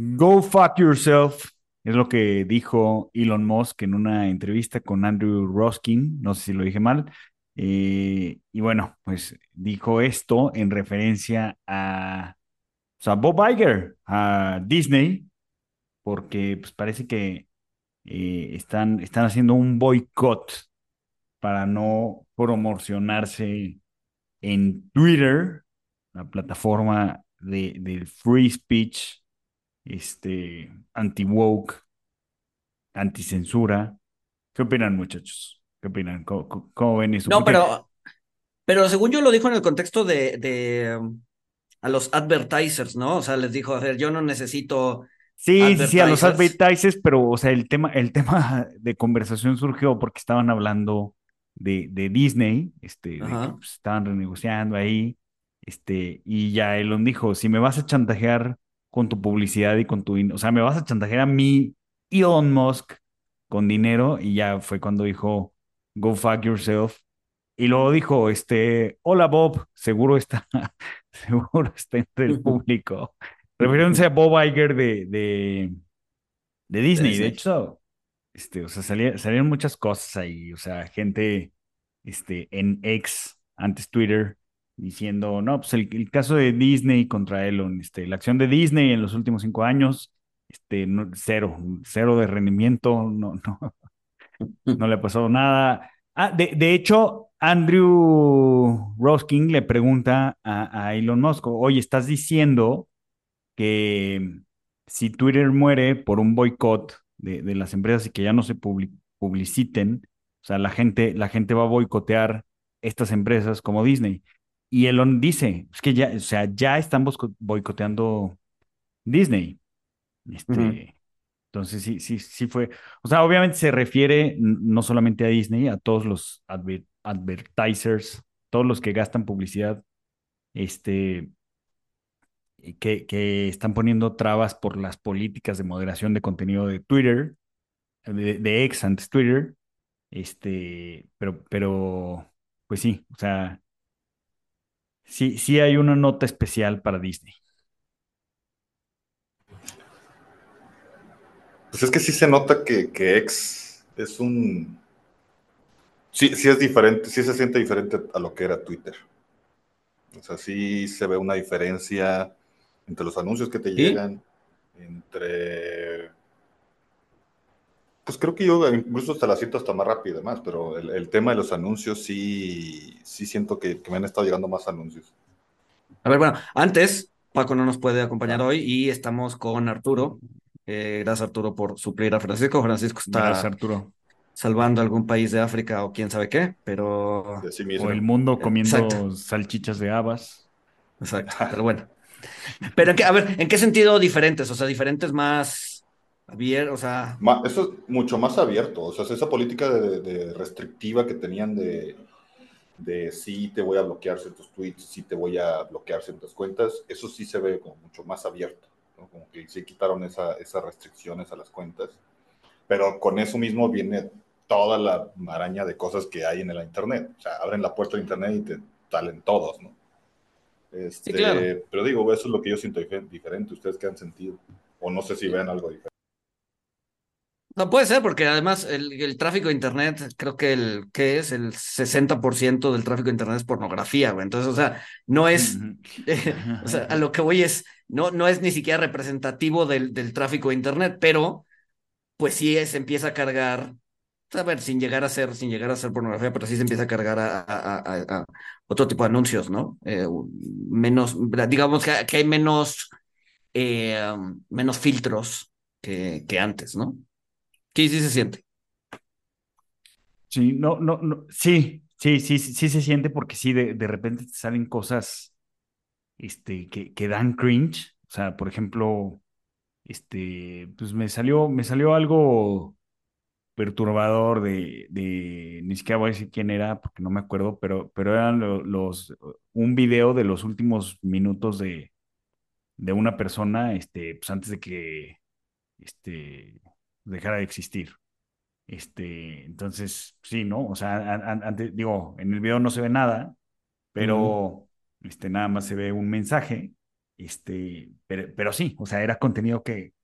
Go fuck yourself, es lo que dijo Elon Musk en una entrevista con Andrew Roskin, no sé si lo dije mal. Eh, y bueno, pues dijo esto en referencia a, Bob Iger, a Disney, porque pues parece que eh, están, están haciendo un boicot para no promocionarse en Twitter, la plataforma de, del free speech este, anti-woke, anti-censura. ¿Qué opinan, muchachos? ¿Qué opinan? ¿Cómo, ven eso? No, pero, pero según yo lo dijo en el contexto de, de a los advertisers, ¿no? O sea, les dijo, a ver, yo no necesito. Sí, sí, a los advertisers, pero, o sea, el tema, el tema de conversación surgió porque estaban hablando de, de Disney, este, pues, estaban renegociando ahí, este, y ya Elon dijo, si me vas a chantajear con tu publicidad y con tu... O sea, me vas a chantajear a mí, Elon Musk, con dinero. Y ya fue cuando dijo, go fuck yourself. Y luego dijo, este, hola Bob, seguro está, seguro está entre el público. Refiriéndose a Bob Iger de, de, de Disney. De hecho, este, o sea, salieron muchas cosas ahí. O sea, gente este, en ex, antes Twitter, diciendo, no, pues el, caso de Disney contra Elon, este, la acción de Disney en los últimos cinco años, este, cero, cero de rendimiento, no, no, no le ha pasado nada. Ah, de, de hecho, Andrew Rosking le pregunta a, Elon Musk, oye, estás diciendo que si Twitter muere por un boicot de, de, las empresas y que ya no se publiciten, o sea, la gente, la gente va a boicotear estas empresas como Disney. Y Elon dice, es que ya, o sea, ya están boicoteando Disney. Este, Entonces sí, sí, sí fue. O sea, obviamente se refiere no solamente a Disney, a todos los advertisers, todos los que gastan publicidad, este, que, que están poniendo trabas por las políticas de moderación de contenido de Twitter, de, de ex antes Twitter. Este, pero, pero, pues sí, o sea, sí, sí hay una nota especial para Disney. Pues es que sí se nota que, que X es un... Sí, sí es diferente, sí se siente diferente a lo que era Twitter. O sea, sí se ve una diferencia entre los anuncios que te llegan, entre pues creo que yo incluso hasta la siento hasta más rápido más, pero el, tema de los anuncios sí, sí siento que, me han estado llegando más anuncios. A ver, bueno, antes Paco no nos puede acompañar hoy y estamos con Arturo. Eh, gracias Arturo por suplir a Francisco. Francisco está Arturo. salvando algún país de África o quién sabe qué, pero... O el mundo comiendo salchichas de habas. Exacto, pero bueno. Pero, a ver, ¿en qué sentido diferentes? O sea, diferentes más Abierto, o sea. Eso es mucho más abierto. O sea, esa política de, restrictiva que tenían de, de sí te voy a bloquear ciertos tweets, sí te voy a bloquear ciertas cuentas, eso sí se ve como mucho más abierto. Como que sí quitaron esa, esas restricciones a las cuentas. Pero con eso mismo viene toda la maraña de cosas que hay en el Internet. O sea, abren la puerta de Internet y te salen todos, ¿no? Este, claro. Pero digo, eso es lo que yo siento diferente. ¿Ustedes qué han sentido? O no sé si ven algo diferente. No puede ser, porque además el, tráfico de Internet, creo que el que es el 60% del tráfico de Internet es pornografía, güey. Entonces, o sea, no es, o sea, a lo que voy es, no, no es ni siquiera representativo del, del tráfico de Internet, pero pues sí se empieza a cargar, a ver, sin llegar a ser, sin llegar a ser pornografía, pero sí se empieza a cargar a, a, otro tipo de anuncios, ¿no? Eh, menos, digamos que, que hay menos, eh, menos filtros que, que antes, ¿no? Sí, sí se siente. Sí, no, no, no, sí, sí, sí, sí, se siente porque sí, de, de repente te salen cosas este, que, que dan cringe. O sea, por ejemplo, este, pues me salió, me salió algo perturbador de, de, ni siquiera voy a decir quién era porque no me acuerdo, pero, pero eran los, un video de los últimos minutos de, de una persona, este, pues antes de que, este, dejara de existir. Este, entonces, sí, ¿no? O sea, antes, digo, en el video no se ve nada, pero este, nada más se ve un mensaje. Este, pero, pero sí, o sea, era contenido que,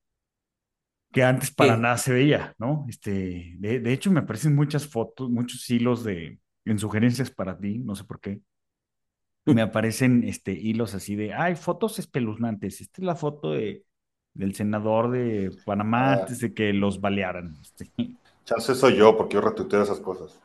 que antes para nada se veía, ¿no? Este, de, de, hecho, me aparecen muchas fotos, muchos hilos de, en sugerencias para ti, no sé por qué. Me aparecen este, hilos así de, ay, fotos espeluznantes. Esta es la foto de del senador de Panamá ah. antes de que los balearan. Este. Chance soy yo, porque yo retuiteo esas cosas.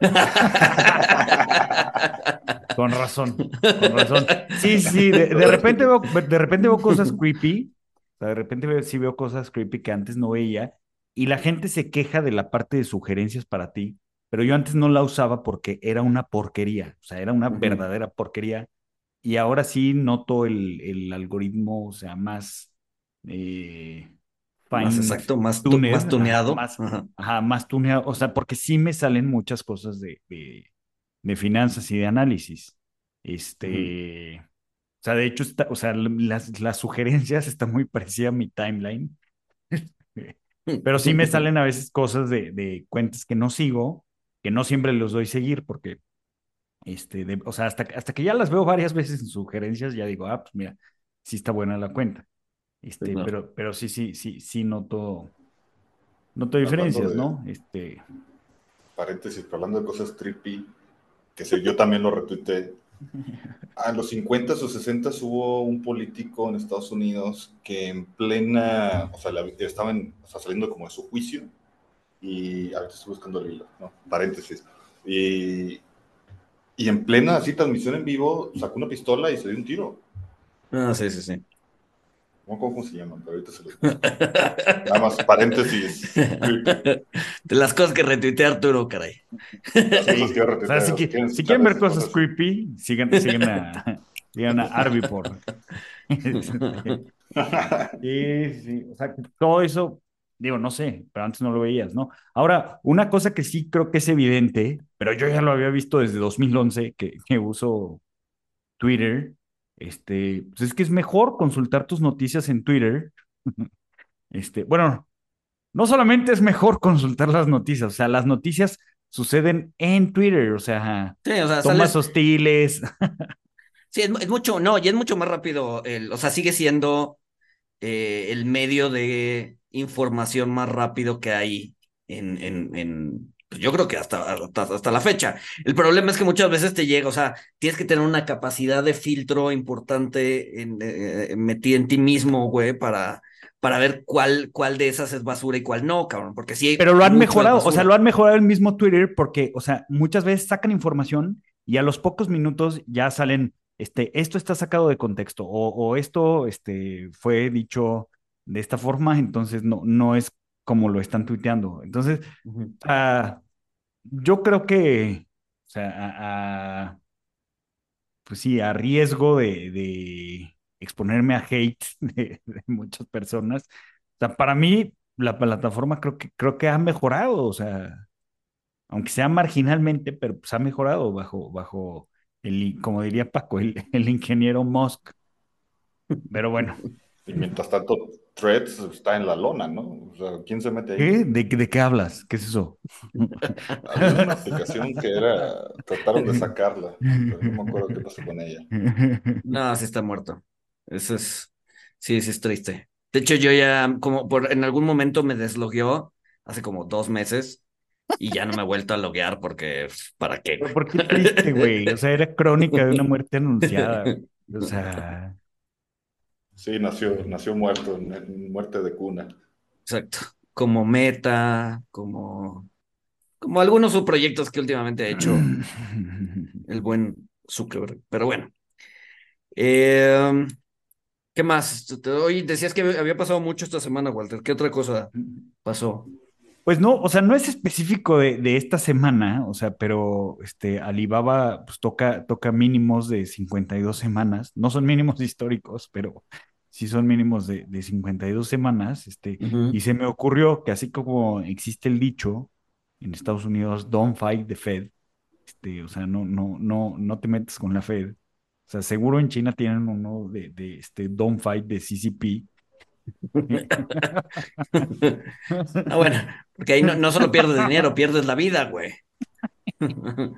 con razón, con razón. Sí, sí, de, repente veo, de repente veo cosas creepy. de repente veo, sí veo cosas creepy que antes no veía. Y la gente se queja de la parte de sugerencias para ti, pero yo antes no la usaba porque era una porquería. O sea, era una verdadera porquería. Y ahora sí noto el, el algoritmo, o sea, más eh, más exacto, más, tuneado. más, ajá, más tuneado, o sea, porque sí me salen muchas cosas de, de, finanzas y de análisis. Este, o sea, de hecho, está, o sea, las, las sugerencias están muy parecidas a mi timeline. Pero sí me salen a veces cosas de, de cuentas que no sigo, que no siempre los doy seguir, porque, este, o sea, hasta, hasta que ya las veo varias veces en sugerencias, ya digo, ah, pues mira, sí está buena la cuenta. Este, pero, pero sí, sí, sí, sí noto, noto diferencias, ¿no? Este. Paréntesis, hablando de cosas trippy, que sé, yo también lo retuiteé. A los 50 o 60 hubo un político en Estados Unidos que en plena, o sea, estaba saliendo como de su juicio y ahorita estoy buscando el hilo, ¿no? Paréntesis. Y, y en plena así transmisión en vivo sacó una pistola y se dio un tiro. Ah, sí, sí, sí. ¿Cómo, se llaman? Pero ahorita se los Nada más paréntesis. De las cosas que retuitea Arturo, caray. si, quieren ver cosas creepy, sigan, sigan a, sigan a Arby por. sí, sí. O sea, todo eso, digo, no sé, pero antes no lo veías, ¿no? Ahora, una cosa que sí creo que es evidente, pero yo ya lo había visto desde 2011 que, que uso Twitter este, pues es que es mejor consultar tus noticias en Twitter. Este, bueno, no solamente es mejor consultar las noticias, o sea, las noticias suceden en Twitter, o sea, tomas hostiles. sí, es, mucho, no, y es mucho más rápido, el, o sea, sigue siendo eh, el medio de información más rápido que hay en, en, en, yo creo que hasta, hasta, la fecha. El problema es que muchas veces te llega, o sea, tienes que tener una capacidad de filtro importante en, eh, metida en ti mismo, güey, para, para ver cuál, cuál de esas es basura y cuál no, cabrón, porque sí. Pero lo han mejorado, o sea, lo han mejorado el mismo Twitter porque, o sea, muchas veces sacan información y a los pocos minutos ya salen, este, esto está sacado de contexto o, esto, este, fue dicho de esta forma, entonces no, no es como lo están tuiteando. Entonces, yo creo que, o sea, pues sí, a riesgo de, exponerme a hate de, muchas personas, o sea, para mí la plataforma creo que, creo que ha mejorado, o sea, aunque sea marginalmente, pero pues ha mejorado bajo, bajo el, como diría Paco, el, el ingeniero Musk. Pero bueno. Y mientras tanto, Threads está en la lona, ¿no? O sea, ¿quién se mete ahí? ¿Qué? ¿De, de qué hablas? ¿Qué es eso? Había una aplicación que era, trataron de sacarla, pero no me acuerdo qué pasó con ella. No, sí está muerto. Eso es, sí, sí es triste. De hecho, yo ya, como por, en algún momento me deslogueó hace como dos meses y ya no me he vuelto a loguear porque, ¿para qué? ¿Por qué triste, güey? O sea, era crónica de una muerte anunciada. O sea. Sí, nació, nació muerto, muerte de cuna. Exacto. Como meta, como, como algunos subproyectos que últimamente ha hecho el buen Zuckerberg. Pero bueno. Eh, ¿Qué más? Hoy decías que había pasado mucho esta semana, Walter. ¿Qué otra cosa pasó? Pues no, o sea, no es específico de, esta semana, o sea, pero este Alibaba pues, toca, toca mínimos de 52 semanas. No son mínimos históricos, pero sí son mínimos de, de 52 semanas. Este, Y se me ocurrió que así como existe el dicho en Estados Unidos, don't fight the Fed, este, o sea, no, no, no, no te metes con la Fed o sea, seguro en China tienen uno de, de este Don't Fight de CCP. ah, bueno, porque ahí no, no solo pierdes dinero, pierdes la vida, güey.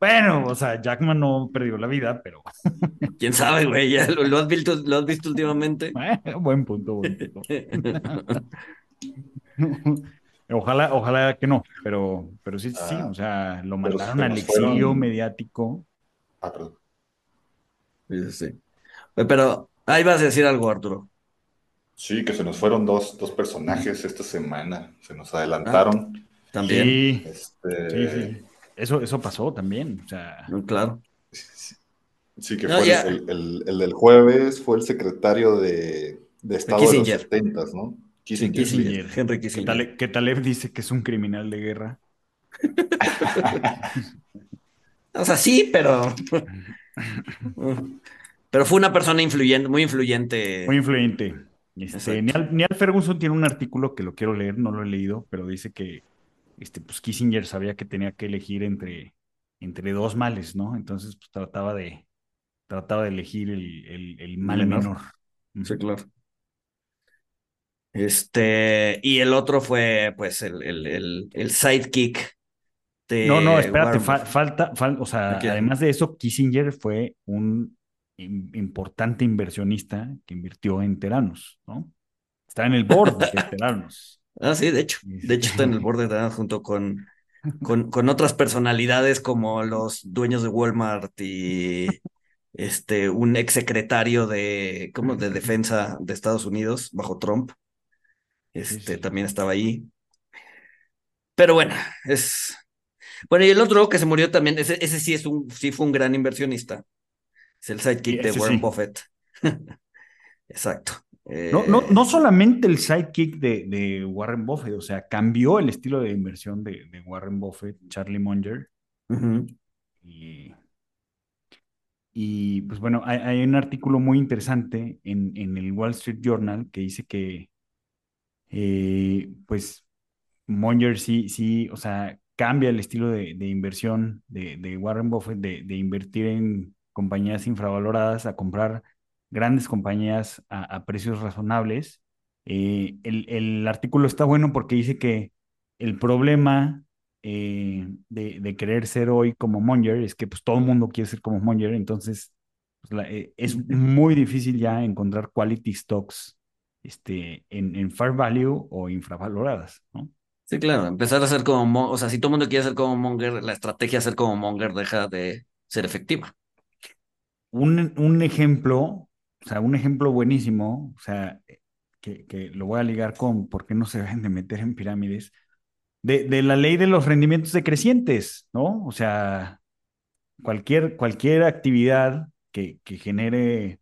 bueno, o sea, Jackman no perdió la vida, pero. Quién sabe, güey, ya lo, has visto, lo has visto últimamente. buen punto, buen punto. ojalá, ojalá que no, pero, pero sí, sí, ah, o sea, lo mandaron al exilio mediático. Ah, perdón. Sí, sí. Pero ahí vas a decir algo, Arturo. Sí, que se nos fueron dos, dos personajes esta semana. Se nos adelantaron. Ah, también. Sí, este... sí, sí. Eso, eso pasó también. O sea... Claro. Sí, que fue el, el, del jueves, fue el secretario de, de Estado de, los 70, ¿no? Kissinger. Kissinger. Henry Kissinger. Que Taleb dice que es un criminal de guerra. o sea, sí, pero Pero fue una persona influyente, muy influyente. Muy influyente. Este, Neal, Ferguson tiene un artículo que lo quiero leer, no lo he leído, pero dice que este, pues Kissinger sabía que tenía que elegir entre, entre dos males, ¿no? Entonces pues, trataba de, trataba de elegir el, el, mal menor. Sí, claro. Este, y el otro fue, pues, el, el, el sidekick no, no, espérate, falta, o sea, además de eso, Kissinger fue un importante inversionista que invirtió en Teranos, ¿no? Está en el board de Teranos. Ah, sí, de hecho, de hecho está en el board de Teranos junto con, con, con otras personalidades como los dueños de Walmart y este, un exsecretario de, ¿cómo? de defensa de Estados Unidos bajo Trump. Este, también estaba ahí. Pero bueno, es, bueno, y el otro que se murió también, ese, ese sí, es un, sí fue un gran inversionista. Es el sidekick de Warren Buffett. Exacto. No, no, no, eh, solamente el sidekick de, de, Warren Buffett, o sea, cambió el estilo de inversión de, de Warren Buffett, Charlie Munger. y, y, pues bueno, hay, hay, un artículo muy interesante en, en, el Wall Street Journal que dice que, eh, pues, Munger sí, sí, o sea, cambia el estilo de, inversión de, Warren Buffett, de, invertir en compañías infravaloradas a comprar grandes compañías a, precios razonables. Eh, el, artículo está bueno porque dice que el problema eh, de, querer ser hoy como Monger es que pues todo el mundo quiere ser como Monger, entonces pues, eh, es muy difícil ya encontrar quality stocks este, en, en fair value o infravaloradas, ¿no? Sí, claro, empezar a ser como, o sea, si todo el mundo quiere ser como Monger, la estrategia de ser como Monger deja de ser efectiva. Un, un ejemplo, o sea, un ejemplo buenísimo, o sea, que, que, lo voy a ligar con por qué no se deben de meter en pirámides, de, de la ley de los rendimientos decrecientes, ¿no? O sea, cualquier, cualquier actividad que, que genere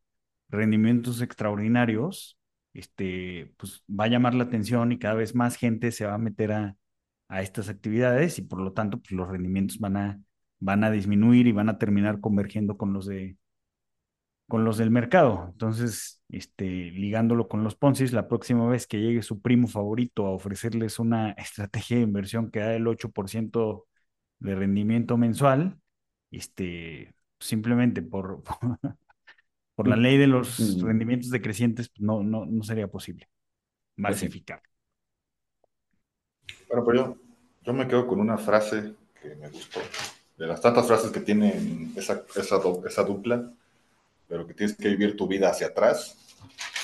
rendimientos extraordinarios, este, pues va a llamar la atención y cada vez más gente se va a meter a, a estas actividades y por lo tanto pues los rendimientos van a, van a disminuir y van a terminar convergiendo con los de con los del mercado. Entonces, este, ligándolo con los Poncis, la próxima vez que llegue su primo favorito a ofrecerles una estrategia de inversión que da el 8% de rendimiento mensual, este, simplemente por, por la ley de los mm. rendimientos decrecientes, pues, no, no, no sería posible pues masificar. Bueno, yo, yo me quedo con una frase que me gustó. De las tantas frases que tienen esa, esa, esa dupla, pero que tienes que vivir tu vida hacia atrás.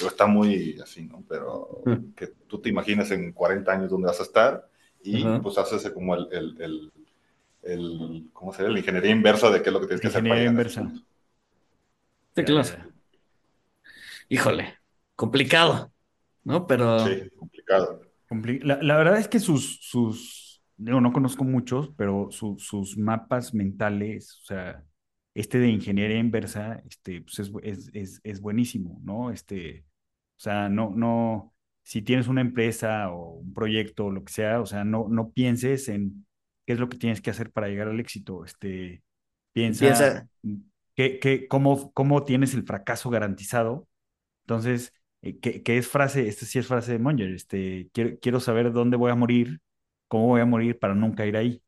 está muy así, ¿no? Pero mm. que tú te imaginas en 40 años dónde vas a estar y pues haces como el, el, el, ¿cómo se llama? La ingeniería inversa de qué es lo que tienes que hacer. Ingeniería inversa. Sí, claro. Híjole, complicado, ¿no? Pero... Sí, complicado. La, la verdad es que sus, sus, digo, no conozco muchos, pero sus mapas mentales, o sea, este de ingeniería inversa, este, pues es, es, es, es, buenísimo, ¿no? Este, o sea, no, no, si tienes una empresa o un proyecto o lo que sea, o sea, no, no pienses en qué es lo que tienes que hacer para llegar al éxito, este, piensa, Que, que, cómo, cómo tienes el fracaso garantizado. Entonces, eh, ¿qué, qué es frase? Esta sí es frase de Monger, este, quiero, quiero saber dónde voy a morir, cómo voy a morir para nunca ir ahí.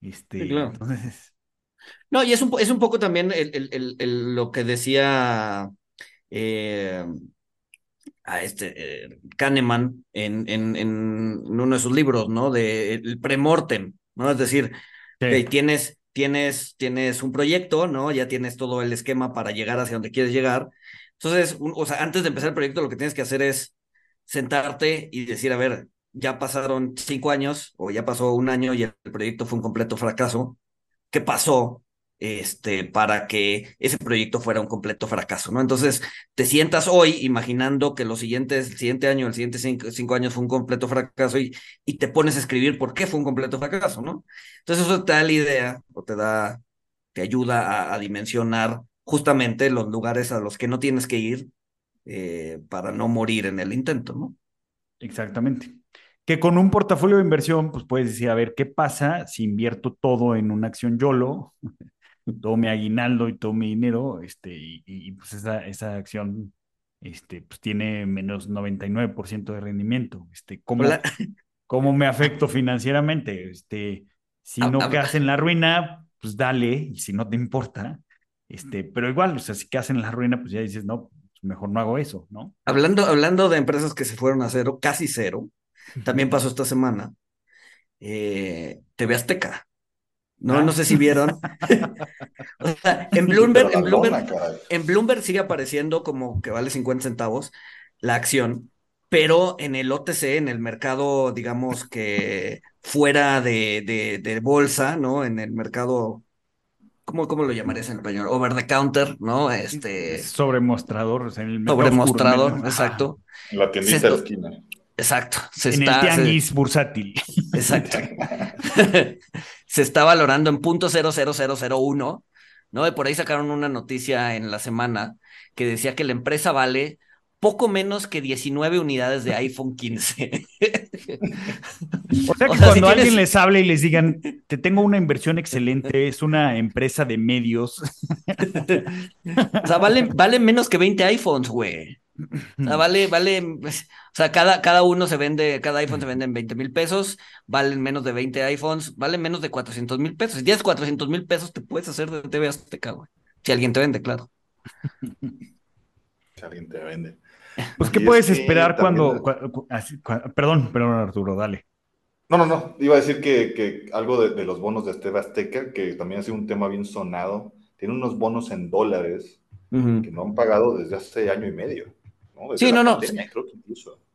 Este, entonces, no, y es un, es un poco también el, el, lo que decía eh, a este eh, Kahneman en, en, en, uno de sus libros, ¿no? De el premortem, ¿no? Es decir, tienes, tienes, tienes un proyecto, ¿no? Ya tienes todo el esquema para llegar hacia donde quieres llegar. Entonces, o sea, antes de empezar el proyecto, lo que tienes que hacer es sentarte y decir, a ver, ya pasaron cinco años o ya pasó un año y el proyecto fue un completo fracaso. ¿Qué pasó? este, para que ese proyecto fuera un completo fracaso, ¿no? Entonces, te sientas hoy imaginando que los siguientes, el siguiente año, el siguiente cinco, años fue un completo fracaso y, y, te pones a escribir por qué fue un completo fracaso, ¿no? Entonces, eso te da la idea o te da, te ayuda a, dimensionar justamente los lugares a los que no tienes que ir eh, para no morir en el intento, ¿no? Exactamente. Que con un portafolio de inversión, pues puedes decir, a ver, ¿qué pasa si invierto todo en una acción YOLO? todo mi aguinaldo y todo mi dinero, este, y, pues esa, esa acción este, pues tiene menos 99% de rendimiento. Este, ¿cómo, ¿Cómo me afecto financieramente? Este, si no quedas en la ruina, pues dale, y si no te importa, este, pero igual, o sea, si quedas en la ruina, pues ya dices, no, pues mejor no hago eso, ¿no? Hablando, hablando de empresas que se fueron a cero, casi cero, también pasó esta semana, eh, TV Azteca. No, ah. no sé si vieron. o sea, en Bloomberg, en Bloomberg, en Bloomberg sigue apareciendo como que vale 50 centavos la acción, pero en el OTC, en el mercado, digamos que fuera de, de, bolsa, ¿no? En el mercado, ¿cómo, ¿cómo lo llamarías en español? Over the counter, ¿no? Este. Sobremostrador, en el Sobremostrador, exacto. La tiendita de la esquina. Exacto. Se en está, el tianguis bursátil. Exacto. se está valorando en punto .00001, ¿no? Y por ahí sacaron una noticia en la semana que decía que la empresa vale poco menos que 19 unidades de iPhone 15. o sea que cuando alguien les hable y les digan, te tengo una inversión excelente, es una empresa de medios. o sea, vale, vale menos que 20 iPhones, güey. O sea, vale, vale, pues, o sea, cada, cada uno se vende, cada iPhone se vende en 20 mil pesos, valen menos de 20 iPhones, valen menos de 400 mil pesos. Si tienes 400 mil pesos, te puedes hacer de TV Azteca, güey. Si alguien te vende, claro. Si alguien te vende. Pues, ¿qué puedes esperar cuando, Perdón, perdón, Arturo, dale. No, no, no. Iba a decir que, que algo de, los bonos de TV Azteca, que también ha sido un tema bien sonado. Tiene unos bonos en dólares que no han pagado desde hace año y medio sí, no, no.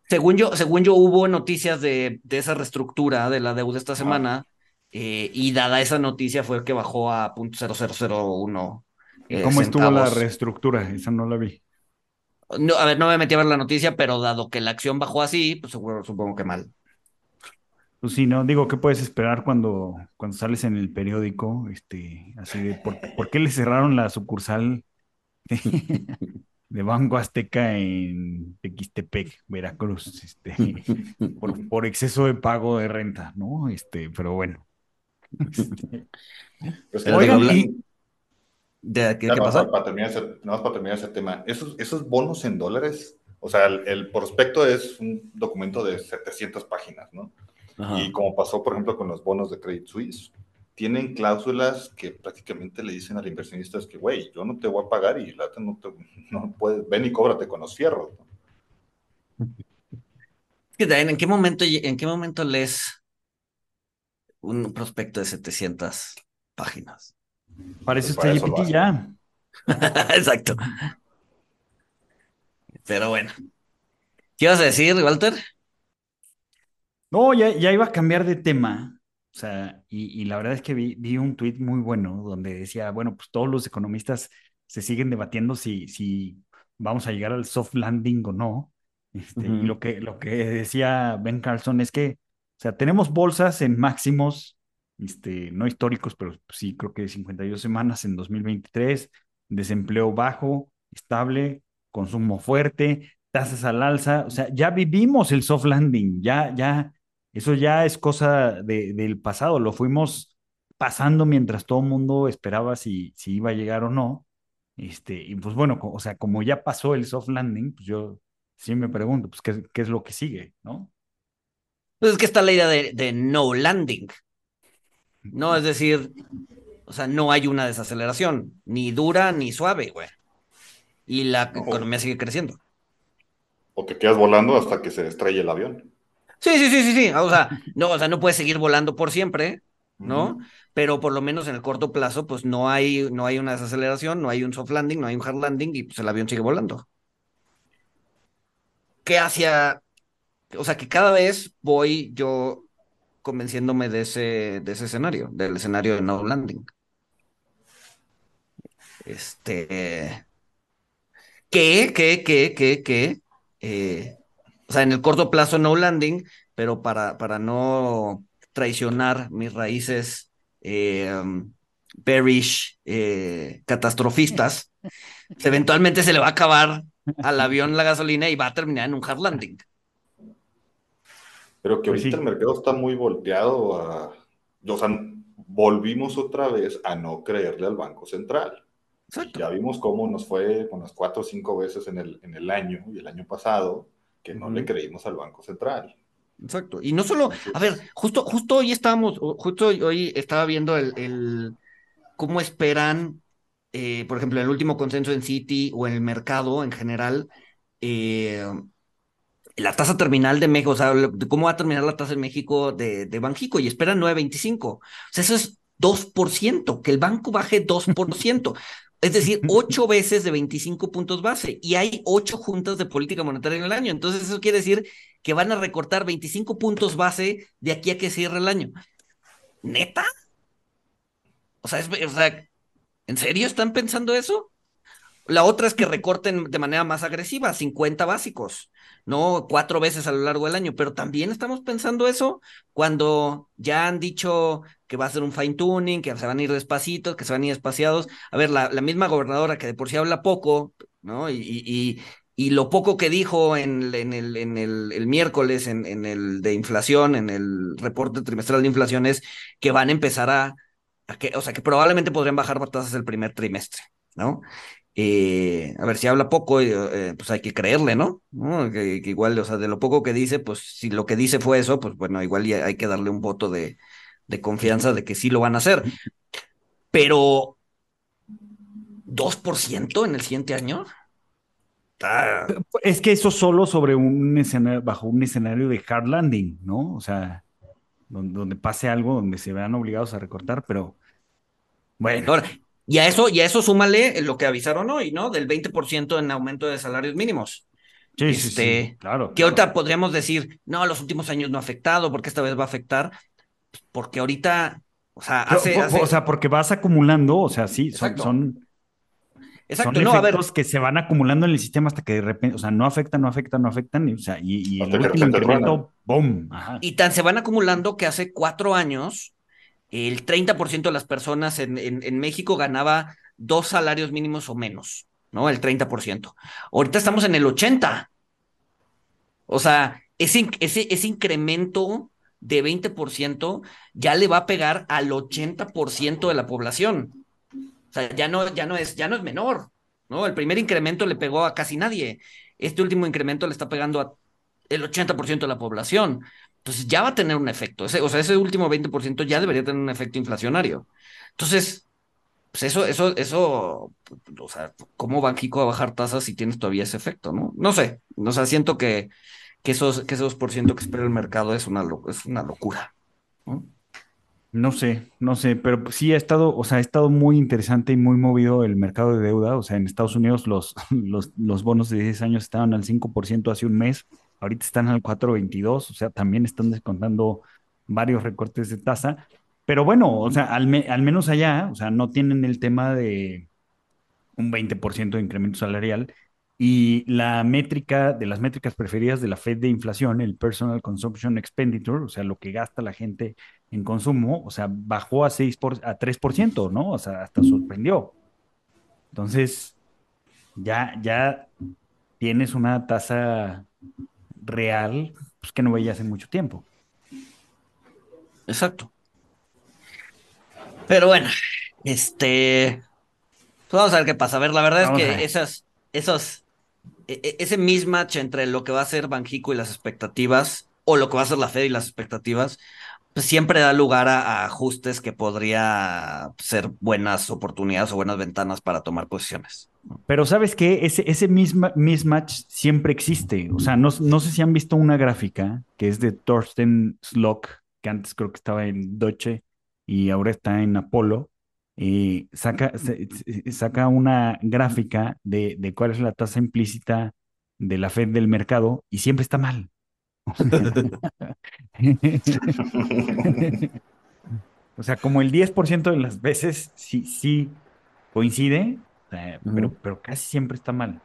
Según yo, según yo, hubo noticias de, de esa reestructura de la deuda esta semana, eh, y dada esa noticia fue que bajó a .0001. Eh, ¿Cómo estuvo la reestructura? Esa no la vi. No, a ver, no me metí a ver la noticia, pero dado que la acción bajó así, pues seguro, supongo que mal. Pues sí, no, digo, ¿qué puedes esperar cuando, cuando sales en el periódico? Este, así de, ¿por, ¿por qué le cerraron la sucursal? de Banco Azteca en Tequistepec, Veracruz, este, por, exceso de pago de renta, ¿no? Este, pero bueno. Pues, Oigan, y... ¿De qué, pasa? Para, terminar ese, para terminar ese tema, esos, esos bonos en dólares, o sea, el, prospecto es un documento de 700 páginas, ¿no? Y como pasó, por ejemplo, con los bonos de Credit Suisse, tienen cláusulas que prácticamente le dicen al inversionista es que, güey, yo no te voy a pagar y la no, te, no puedes, ven y cóbrate con los fierros. ¿En qué momento, en qué momento lees un prospecto de 700 páginas? Parece pues usted ya. Exacto. Pero bueno. ¿Qué ibas a decir, Walter? No, ya, ya iba a cambiar de tema. O sea, y, la verdad es que vi, vi un tuit muy bueno donde decía, bueno, pues todos los economistas se siguen debatiendo si, si vamos a llegar al soft landing o no. Este, Y lo que, lo que decía Ben Carlson es que, o sea, tenemos bolsas en máximos, este, no históricos, pero sí creo que 52 semanas en 2023, desempleo bajo, estable, consumo fuerte, tasas al alza, o sea, ya vivimos el soft landing, ya, ya, eso ya es cosa del pasado, lo fuimos pasando mientras todo el mundo esperaba si, si iba a llegar o no. Este, y pues bueno, o sea, como ya pasó el soft landing, pues yo sí me pregunto, pues, ¿qué, qué es lo que sigue, no? Pues es que está la idea de, de no landing, ¿no? Es decir, o sea, no hay una desaceleración, ni dura ni suave, güey. Y la economía sigue creciendo. O que quedas volando hasta que se estrelle el avión. Sí, sí, sí, sí, sí. O sea, no, o sea, no puedes seguir volando por siempre, ¿no? Pero por lo menos en el corto plazo, pues no hay, no hay una desaceleración, no hay un soft landing, no hay un hard landing y pues el avión sigue volando. ¿Qué hacía? O sea, que cada vez voy yo convenciéndome de ese, de ese escenario, del escenario de no landing. Este. ¿Qué, qué, qué, qué, qué? Eh, o sea, en el corto plazo no landing, pero para, para no traicionar mis raíces eh, bearish, eh, catastrofistas, eventualmente se le va a acabar al avión la gasolina y va a terminar en un hard landing. Pero que pues ahorita el mercado está muy volteado a... O sea, volvimos otra vez a no creerle al Banco Central. Ya vimos cómo nos fue con las cuatro o cinco veces en el, en el año y el año pasado que no le creímos al Banco Central. Exacto. Y no solo, a ver, justo, justo hoy estábamos, justo hoy estaba viendo el, el cómo esperan, eh, por ejemplo, el último consenso en City o en el mercado en general, eh, la tasa terminal de México, o sea, cómo va a terminar la tasa en México de, de Banjico y esperan 9.25. O sea, eso es 2%, que el banco baje 2%. Es decir, ocho veces de 25 puntos base y hay ocho juntas de política monetaria en el año. Entonces eso quiere decir que van a recortar 25 puntos base de aquí a que cierre el año. ¿Neta? O sea, o sea, ¿en serio están pensando eso? La otra es que recorten de manera más agresiva, 50 básicos, ¿no? Cuatro veces a lo largo del año, pero también estamos pensando eso cuando ya han dicho que va a ser un fine tuning, que se van a ir despacitos, que se van a ir espaciados. A ver, la, misma gobernadora que de por sí habla poco, ¿no? Y, y, y lo poco que dijo en, el, en el, miércoles, en, en, el de inflación, en el reporte trimestral de inflación, es que van a empezar a, que, o sea, que probablemente podrían bajar tasas el primer trimestre, ¿no? Eh, a ver, si habla poco, eh, pues hay que creerle, ¿no? Que, igual, o sea, de lo poco que dice, pues si lo que dice fue eso, pues bueno, igual hay que darle un voto de, de confianza de que sí lo van a hacer. Pero, ¿2% en el siguiente año? Es que eso solo sobre un escenario, bajo un escenario de hard landing, ¿no? O sea, donde, pase algo, donde se vean obligados a recortar, pero bueno. Y a eso, y a eso súmale lo que avisaron hoy, ¿no? Del 20% en aumento de salarios mínimos. Sí, sí, sí, este, claro. Que ahorita podríamos decir, no, los últimos años no ha afectado, porque esta vez va a afectar porque ahorita, o sea, hace, O sea, porque vas acumulando, o sea, sí, son, son, Exacto, no, a ver. que se van acumulando en el sistema hasta que de repente, o sea, no afectan, no afectan, no afectan, y, o sea, y, el último incremento, ¡boom! Y tan se van acumulando que hace cuatro años el 30% de las personas en, en, México ganaba dos salarios mínimos o menos, ¿no? El 30%. Ahorita estamos en el 80%. O sea, ese, ese, ese incremento de 20% ya le va a pegar al 80% de la población. O sea, ya no, ya no, es, ya no es menor, ¿no? El primer incremento le pegó a casi nadie. Este último incremento le está pegando a el 80% de la población. Entonces ya va a tener un efecto. Ese, o sea, ese último 20% ya debería tener un efecto inflacionario. Entonces, pues eso, eso, eso, o sea, ¿cómo va Kiko a bajar tasas si tienes todavía ese efecto, no? No sé. O sea, siento que, que, esos, que ese 2% que espera el mercado es una, es una locura. No sé, no sé, pero sí ha estado, o sea, ha estado muy interesante y muy movido el mercado de deuda. O sea, en Estados Unidos los, los, los bonos de 10 años estaban al 5% hace un mes, ahorita están al 4.22, o sea, también están descontando varios recortes de tasa. Pero bueno, o sea, al, al menos allá, o sea, no tienen el tema de un 20% de incremento salarial y la métrica de las métricas preferidas de la Fed de inflación, el Personal Consumption Expenditure, o sea, lo que gasta la gente en consumo, o sea, bajó a, 6 por, a 3%, ¿no? O sea, hasta sorprendió. Entonces, ya, ya tienes una tasa real pues, que no veía hace mucho tiempo. Exacto. Pero bueno, este, pues vamos a ver qué pasa. A ver, la verdad es que esas, esos e, e, ese mismatch entre lo que va a ser Banjico y las expectativas, o lo que va a ser la Fed y las expectativas, pues siempre da lugar a, ajustes que podría ser buenas oportunidades o buenas ventanas para tomar posiciones. Pero sabes que ese, ese mismatch siempre existe. O sea, no, no, sé si han visto una gráfica que es de Thorsten Slock, que antes creo que estaba en Deutsche y ahora está en Apolo, y saca, saca una gráfica de, de, cuál es la tasa implícita de la Fed del mercado y siempre está mal. o sea, como el 10% de las veces sí, sí coincide, pero, pero casi siempre está mal.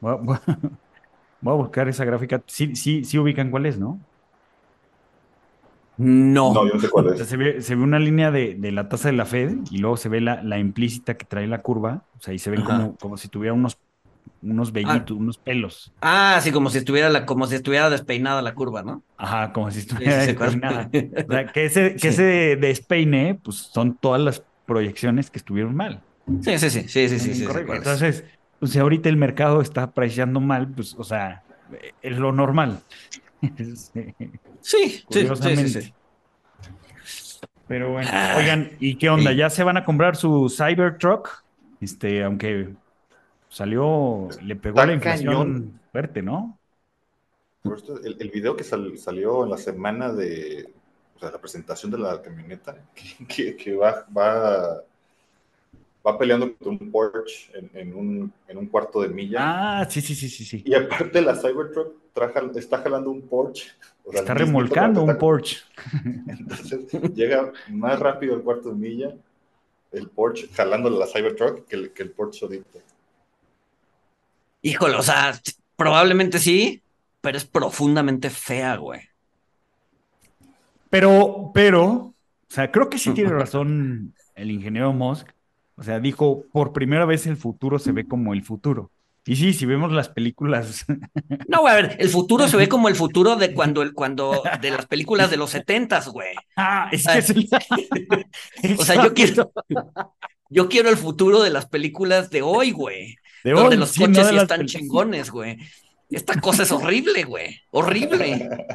Voy a, voy a, buscar esa gráfica. Sí, sí, sí ubican cuál es, ¿no? No. No, yo no sé cuál es. se, ve, se ve una línea de, de, la tasa de la Fed y luego se ve la, la, implícita que trae la curva. O sea, y se ve como, como si tuviera unos, unos ah. vellitos, unos pelos. Ah, sí, como si estuviera la, como si estuviera despeinada la curva, ¿no? Ajá, como si estuviera despeinada. o sea, que ese, que ese despeine, pues son todas las proyecciones que estuvieron mal. Sí, sí, sí, sí, sí, Entonces, pues, si ahorita el mercado está apreciando mal, pues, o sea, es lo normal. Sí, sí, sí, sí, Pero bueno, ah, oigan, ¿y qué onda? ¿Ya se van a comprar su Cybertruck? Este, aunque salió, le pegó la inflación fuerte, ¿no? El, el video que salió en la semana de o sea, la presentación de la camioneta, que, que, va, va va peleando con un Porsche en, un, en, un, cuarto de milla. Ah, sí, sí, sí, sí. sí. Y aparte la Cybertruck está jalando un Porsche. está remolcando un Porsche. Entonces llega más rápido el cuarto de milla el Porsche jalando la Cybertruck que el, que el Porsche solito. Híjole, o sea, probablemente sí, pero es profundamente fea, güey. Pero, pero, o sea, creo que sí tiene razón el ingeniero Musk o sea, dijo, por primera vez el futuro se ve como el futuro. Y sí, si vemos las películas. No, güey, a ver, el futuro se ve como el futuro de cuando, el, cuando, de las películas de los setentas, güey. Ah, es que es O sea, yo quiero, yo quiero el futuro de las películas de hoy, güey. De donde los coches sí están chingones, güey. Esta cosa es horrible, güey. Horrible.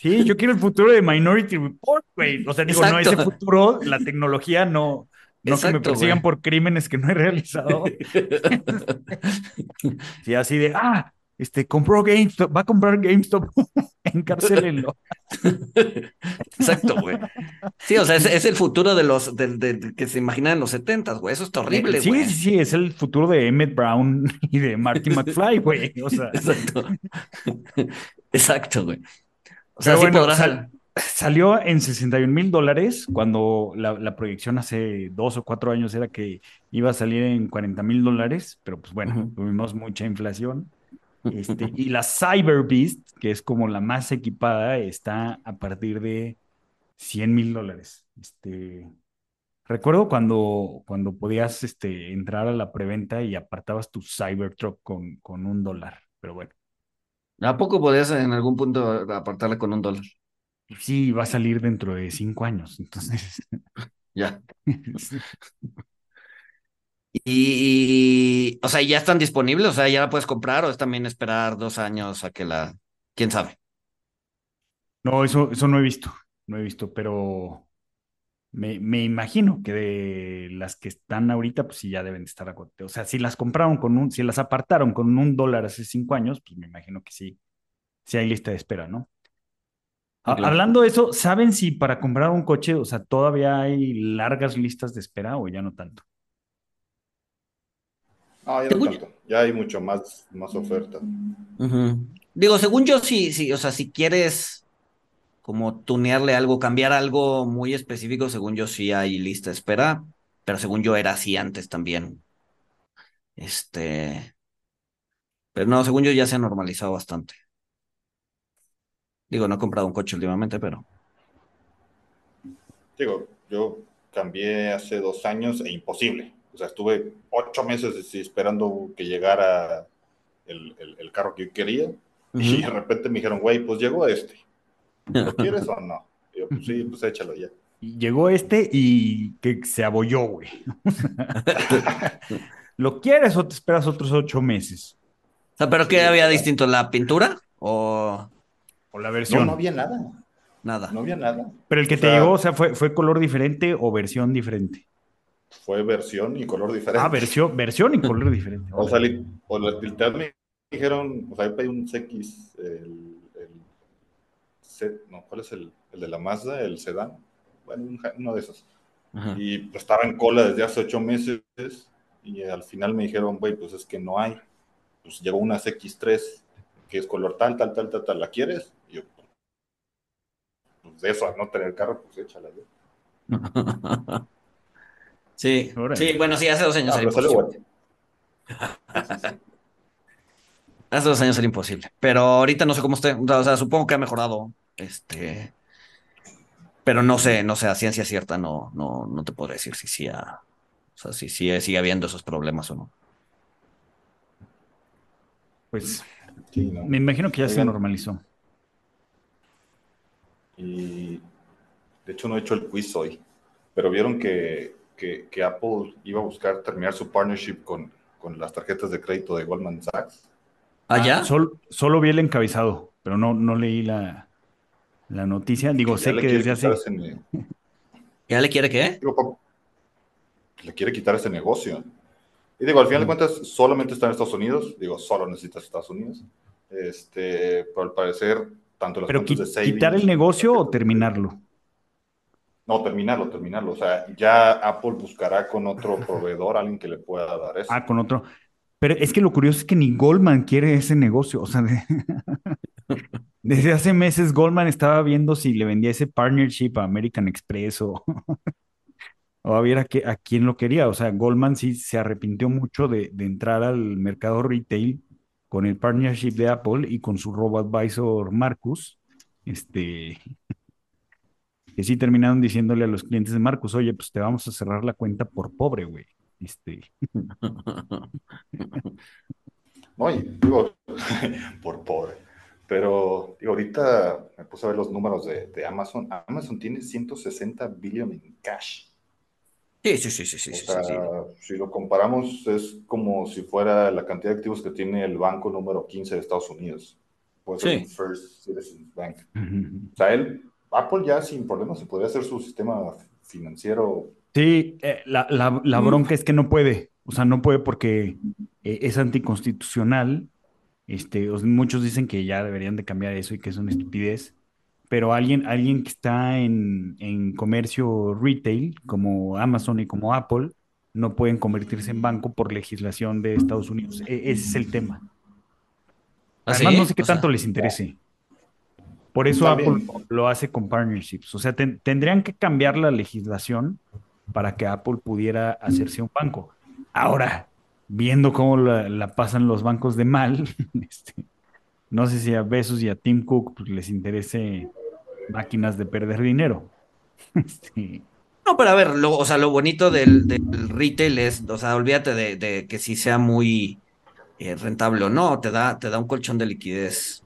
Sí, yo quiero el futuro de Minority Report, güey. O sea, digo, no, ese futuro, la tecnología no, no que me persigan por crímenes que no he realizado. sí, así de, ah, este, compró GameStop, va a comprar GameStop, encarcelenlo. Exacto, güey. Sí, o sea, es, el futuro de los, de, que se imaginan en los setentas, güey. Eso es horrible, güey. Sí, sí, sí, es el futuro de Emmett Brown y de Marty McFly, güey. O sea. Exacto. Exacto, güey. O sea, sí podrás salió en 61 mil dólares cuando la, proyección hace dos o cuatro años era que iba a salir en 40 mil dólares, pero pues bueno, tuvimos mucha inflación. Este, y la Cyber Beast, que es como la más equipada, está a partir de 100 mil dólares. Este, recuerdo cuando, cuando podías este, entrar a la preventa y apartabas tu Cybertruck con, con un dólar, pero bueno. ¿A poco podías en algún punto apartarla con un dólar? sí, va a salir dentro de cinco años, entonces. Ya. y, o sea, ¿ya están disponibles? O sea, ¿ya la puedes comprar o es también esperar dos años a que la... ¿Quién sabe? No, eso, eso no he visto, no he visto, pero me, me imagino que de las que están ahorita, pues sí, ya deben estar a O sea, si las compraron con un, si las apartaron con un dólar hace cinco años, pues me imagino que sí, sí hay lista de espera, ¿no? Hablando de eso, ¿saben si para comprar un coche, o sea, todavía hay largas listas de espera o ya no tanto? Ah, ya no tanto. Ya hay mucho más, más oferta. Digo, según yo, sí, sí, o sea, si quieres como tunearle algo, cambiar algo muy específico, según yo sí hay lista de espera, pero según yo era así antes también. Este, pero no, según yo ya se ha normalizado bastante. Digo, no he comprado un coche últimamente, pero. Digo, yo cambié hace dos años e imposible. O sea, estuve ocho meses esperando que llegara el, carro que yo quería. Y de repente me dijeron, güey, pues llegó este. ¿Lo quieres o no? Y yo, pues sí, pues échalo ya. llegó este y que se abolló, güey. ¿Lo quieres o te esperas otros ocho meses? O sea, ¿pero qué había distinto? ¿La pintura o...? O la versión. No, había nada. Nada. No había nada. Pero el que te llegó, o sea, ¿fue, ¿fue color diferente o versión diferente? Fue versión y color diferente. Ah, versión, versión y color diferente. o sea, o la, me dijeron, o sea, yo pedí un CX, el, el no, ¿cuál es el, el, de la Mazda? El sedán. Bueno, uno de esos. Y estaba en cola desde hace ocho meses y al final me dijeron, güey, pues es que no hay. Pues llegó una CX3 que es color tal, tal, tal, tal, tal, ¿la quieres? Y yo, pues de eso, a no tener carro, pues échala. sí, sí, bueno, sí, hace dos años ah, era imposible. hace dos años era imposible, pero ahorita no sé cómo esté, o sea, supongo que ha mejorado, este, pero no sé, no sé, a ciencia cierta no, no, no te puedo decir si sí, o sea, si, si sigue habiendo esos problemas o no. Pues me imagino que ya se normalizó. Y de hecho no he hecho el quiz hoy, pero vieron que, que, Apple iba a buscar terminar su partnership con, con, las tarjetas de crédito de Goldman Sachs. ¿Ah, ya? Ah, solo, vi el encabezado, pero no, no leí la, la noticia. Digo, sé que desde hace... ¿Ya le quiere qué? le quiere quitar ese negocio. Y digo, al final de cuentas, solamente está en Estados Unidos. Digo, solo necesitas Estados Unidos. Este, pero al parecer, tanto las Pero de savings, ¿quitar el negocio o terminarlo? No, terminarlo, terminarlo. O sea, ya Apple buscará con otro proveedor, alguien que le pueda dar eso. Ah, con otro. Pero es que lo curioso es que ni Goldman quiere ese negocio. O sea, desde hace meses Goldman estaba viendo si le vendía ese partnership a American Express o, o a ver a, qué, a quién lo quería. O sea, Goldman sí se arrepintió mucho de, de entrar al mercado retail con el partnership de Apple y con su robo-advisor Marcus, este, que sí terminaron diciéndole a los clientes de Marcus, oye, pues te vamos a cerrar la cuenta por pobre, güey. Este. Oye, digo, por pobre. Pero digo, ahorita me puse a ver los números de, de Amazon. Amazon tiene 160 billones en cash. Sí, sí, sí, sí, sí, Si lo comparamos, es como si fuera la cantidad de activos que tiene el banco número 15 de Estados Unidos. Puede ser un First Citizens Bank. O sea, él, Apple ya sin problemas se podría hacer su sistema financiero. Sí, eh, la, la, bronca es que no puede. O sea, no puede porque eh, es anticonstitucional. Este, muchos dicen que ya deberían de cambiar eso y que es una estupidez pero alguien, alguien que está en, en, comercio retail, como Amazon y como Apple, no pueden convertirse en banco por legislación de Estados Unidos. E, ese es el tema. ¿Ah, Además, no sé qué tanto les interese. Por eso Apple lo hace con partnerships. O sea, tendrían que cambiar la legislación para que Apple pudiera hacerse un banco. Ahora, viendo cómo la, la pasan los bancos de mal, este, no sé si a Besos y a Tim Cook pues, les interese máquinas de perder dinero. No, pero a ver, lo, o sea, lo bonito del, retail es, o sea, olvídate de, que si sea muy eh, rentable o no, te da, te da un colchón de liquidez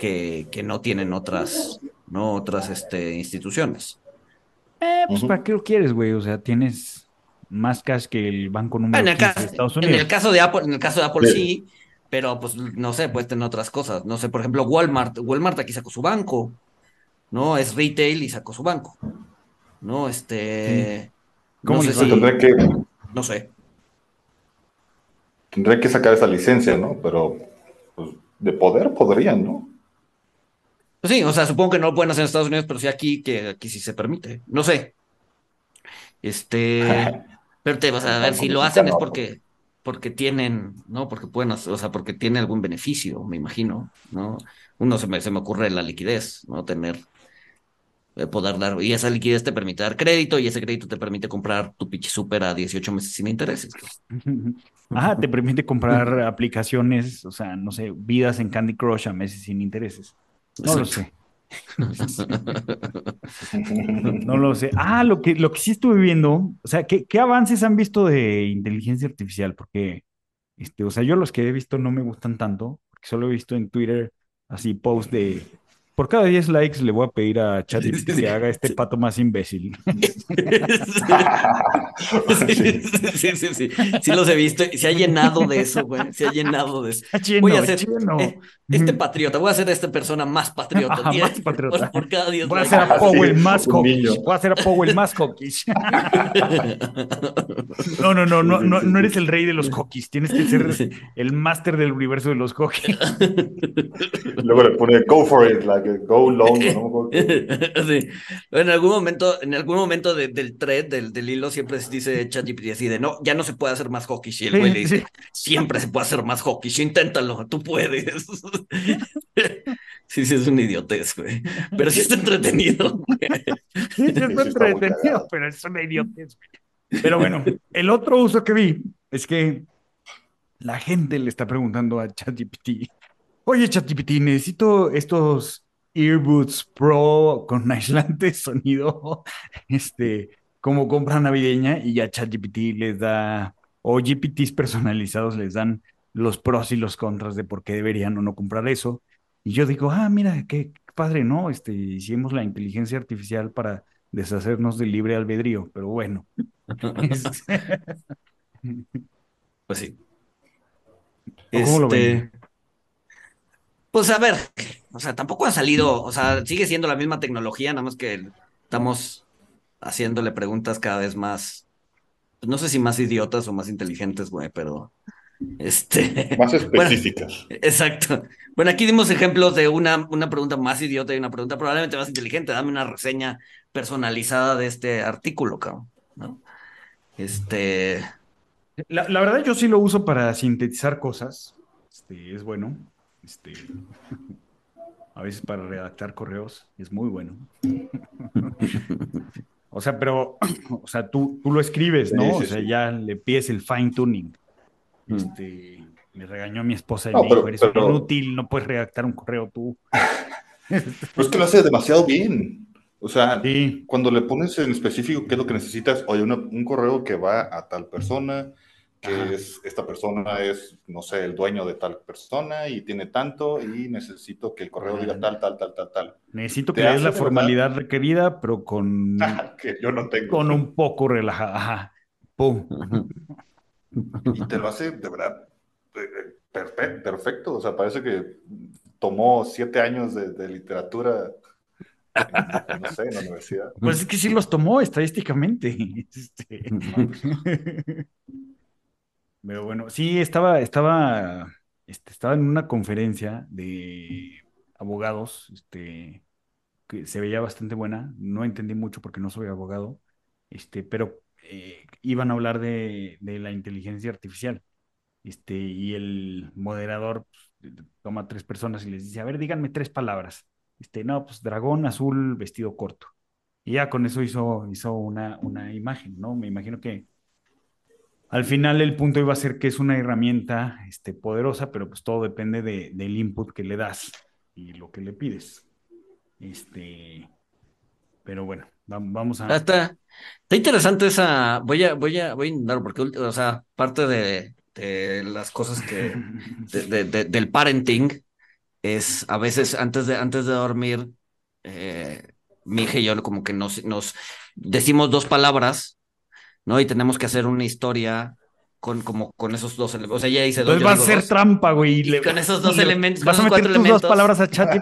que, que no tienen otras, no otras este, instituciones. Eh, pues, ¿para qué lo quieres, güey? O sea, tienes más cash que el banco número en el caso, de Estados Unidos. En el caso de Apple, en el caso de Apple sí, pero pues no sé, puedes tener otras cosas. No sé, por ejemplo, Walmart, Walmart aquí sacó su banco. ¿no? Es retail y sacó su banco, ¿no? Este... ¿Cómo no sé tendré que... No sé. Tendré que sacar esa licencia, ¿no? Pero pues, de poder podrían, ¿no? Pues sí, o sea, supongo que no lo pueden hacer en Estados Unidos, pero sí aquí, que aquí sí se permite. No sé. Este, pero te vas a ver, si lo hacen es porque, porque tienen, ¿no? Porque pueden, o sea, porque tiene algún beneficio, me imagino, ¿no? Uno se me, se me ocurre la liquidez, ¿no? Tener, eh, poder dar, y esa liquidez te permite dar crédito y ese crédito te permite comprar tu pichi super a 18 meses sin intereses. Ah, te permite comprar aplicaciones, o sea, no sé, vidas en Candy Crush a meses sin intereses. No lo sé. no lo sé. Ah, lo que, lo que sí estuve viendo, o sea, ¿qué, ¿qué, avances han visto de inteligencia artificial? Porque, este, o sea, yo los que he visto no me gustan tanto, porque solo he visto en Twitter así posts de por cada 10 likes le voy a pedir a Chat que haga este pato más imbécil. Sí, sí, sí, sí. los he visto. Se ha llenado de eso, güey. Se ha llenado de eso. voy a hacer eh, este patriota. Voy a ser esta persona más patriota. más patriota. Por, cada 10 Voy a hacer a Powell más hawkish. Voy a hacer a Powell más hawkish. no, no, no, no, no, no eres el rey de los hawkish. Tienes que ser el máster del universo de los hawkish. Luego le pone go for it, like go long. En algún momento, en algún momento del thread, del, del hilo, siempre dice ChatGPT así de no, ya no se puede hacer más hockey. Y el güey le dice, siempre se puede hacer más hockey. Inténtalo, tú puedes. Sí, sí, es un idiotez, güey. Pero sí está entretenido. Güey. Sí, sí, está entretenido, pero es una idiotez, güey. Pero bueno, el otro uso que vi es que la gente le está preguntando a ChatGPT, oye ChatGPT, necesito estos Earbuds Pro con aislante sonido, este, como compra navideña y ya ChatGPT les da, o GPTs personalizados les dan los pros y los contras de por qué deberían o no comprar eso. Y yo digo, ah, mira, qué padre, ¿no? Este, hicimos la inteligencia artificial para deshacernos del libre albedrío, pero bueno. pues sí. ¿Cómo lo ven? Este, pues a ver, o sea, tampoco ha salido, o sea, sigue siendo la misma tecnología, nada más que estamos haciéndole preguntas cada vez más, pues, no sé si más idiotas o más inteligentes, güey, pero este. Más específicas. exacto. Bueno, aquí dimos ejemplos de una, una pregunta más idiota y una pregunta probablemente más inteligente. Dame una reseña personalizada de este artículo, cabrón. ¿no? Este. La, la, verdad, yo sí lo uso para sintetizar cosas. Este, es bueno. Este, a veces para redactar correos es muy bueno. o sea, pero, o sea, tú, tú lo escribes, ¿no? o sea, ya le pides el fine tuning. Mm. Este, me regañó mi esposa y me dijo, eres inútil, no puedes redactar un correo tú. Pero es que lo hace demasiado bien. O sea, cuando le pones en específico qué es lo que necesitas, oye, un correo que va a tal persona, que es, esta persona es, no sé, el dueño de tal persona y tiene tanto y necesito que el correo diga tal, tal, tal, tal, tal. Necesito que es la formalidad requerida, pero con... que yo no tengo. Con un poco relajada. Pum. y te lo hace de verdad eh, eh, perfecto, perfecto. O sea, parece que tomó siete años de, literatura no sé, en la universidad. Pues es que sí los tomó estadísticamente. Este, pero bueno, sí, estaba, estaba, este, estaba en una conferencia de abogados, este, que se veía bastante buena. No entendí mucho porque no soy abogado, este, pero eh, iban a hablar de, la inteligencia artificial. Este, y el moderador pues, toma tres personas y les dice, a ver, díganme tres palabras. Este, no, pues dragón azul vestido corto. Y ya con eso hizo, hizo una, una imagen, ¿no? Me imagino que al final el punto iba a ser que es una herramienta este, poderosa, pero pues todo depende de, del input que le das y lo que le pides. Este, pero bueno, vamos a. Ah, está, está interesante esa. Voy a, voy a, voy a intentar, porque, o sea, parte de, de las cosas que. De, del parenting es a veces antes de, antes de dormir, eh, mi hija y yo como que nos, nos decimos dos palabras ¿no? Y tenemos que hacer una historia con, como, con esos dos elementos. O sea, ya hice dos. Entonces va a ser trampa, güey. con esos dos elementos. Vas a meter tus dos palabras a chat.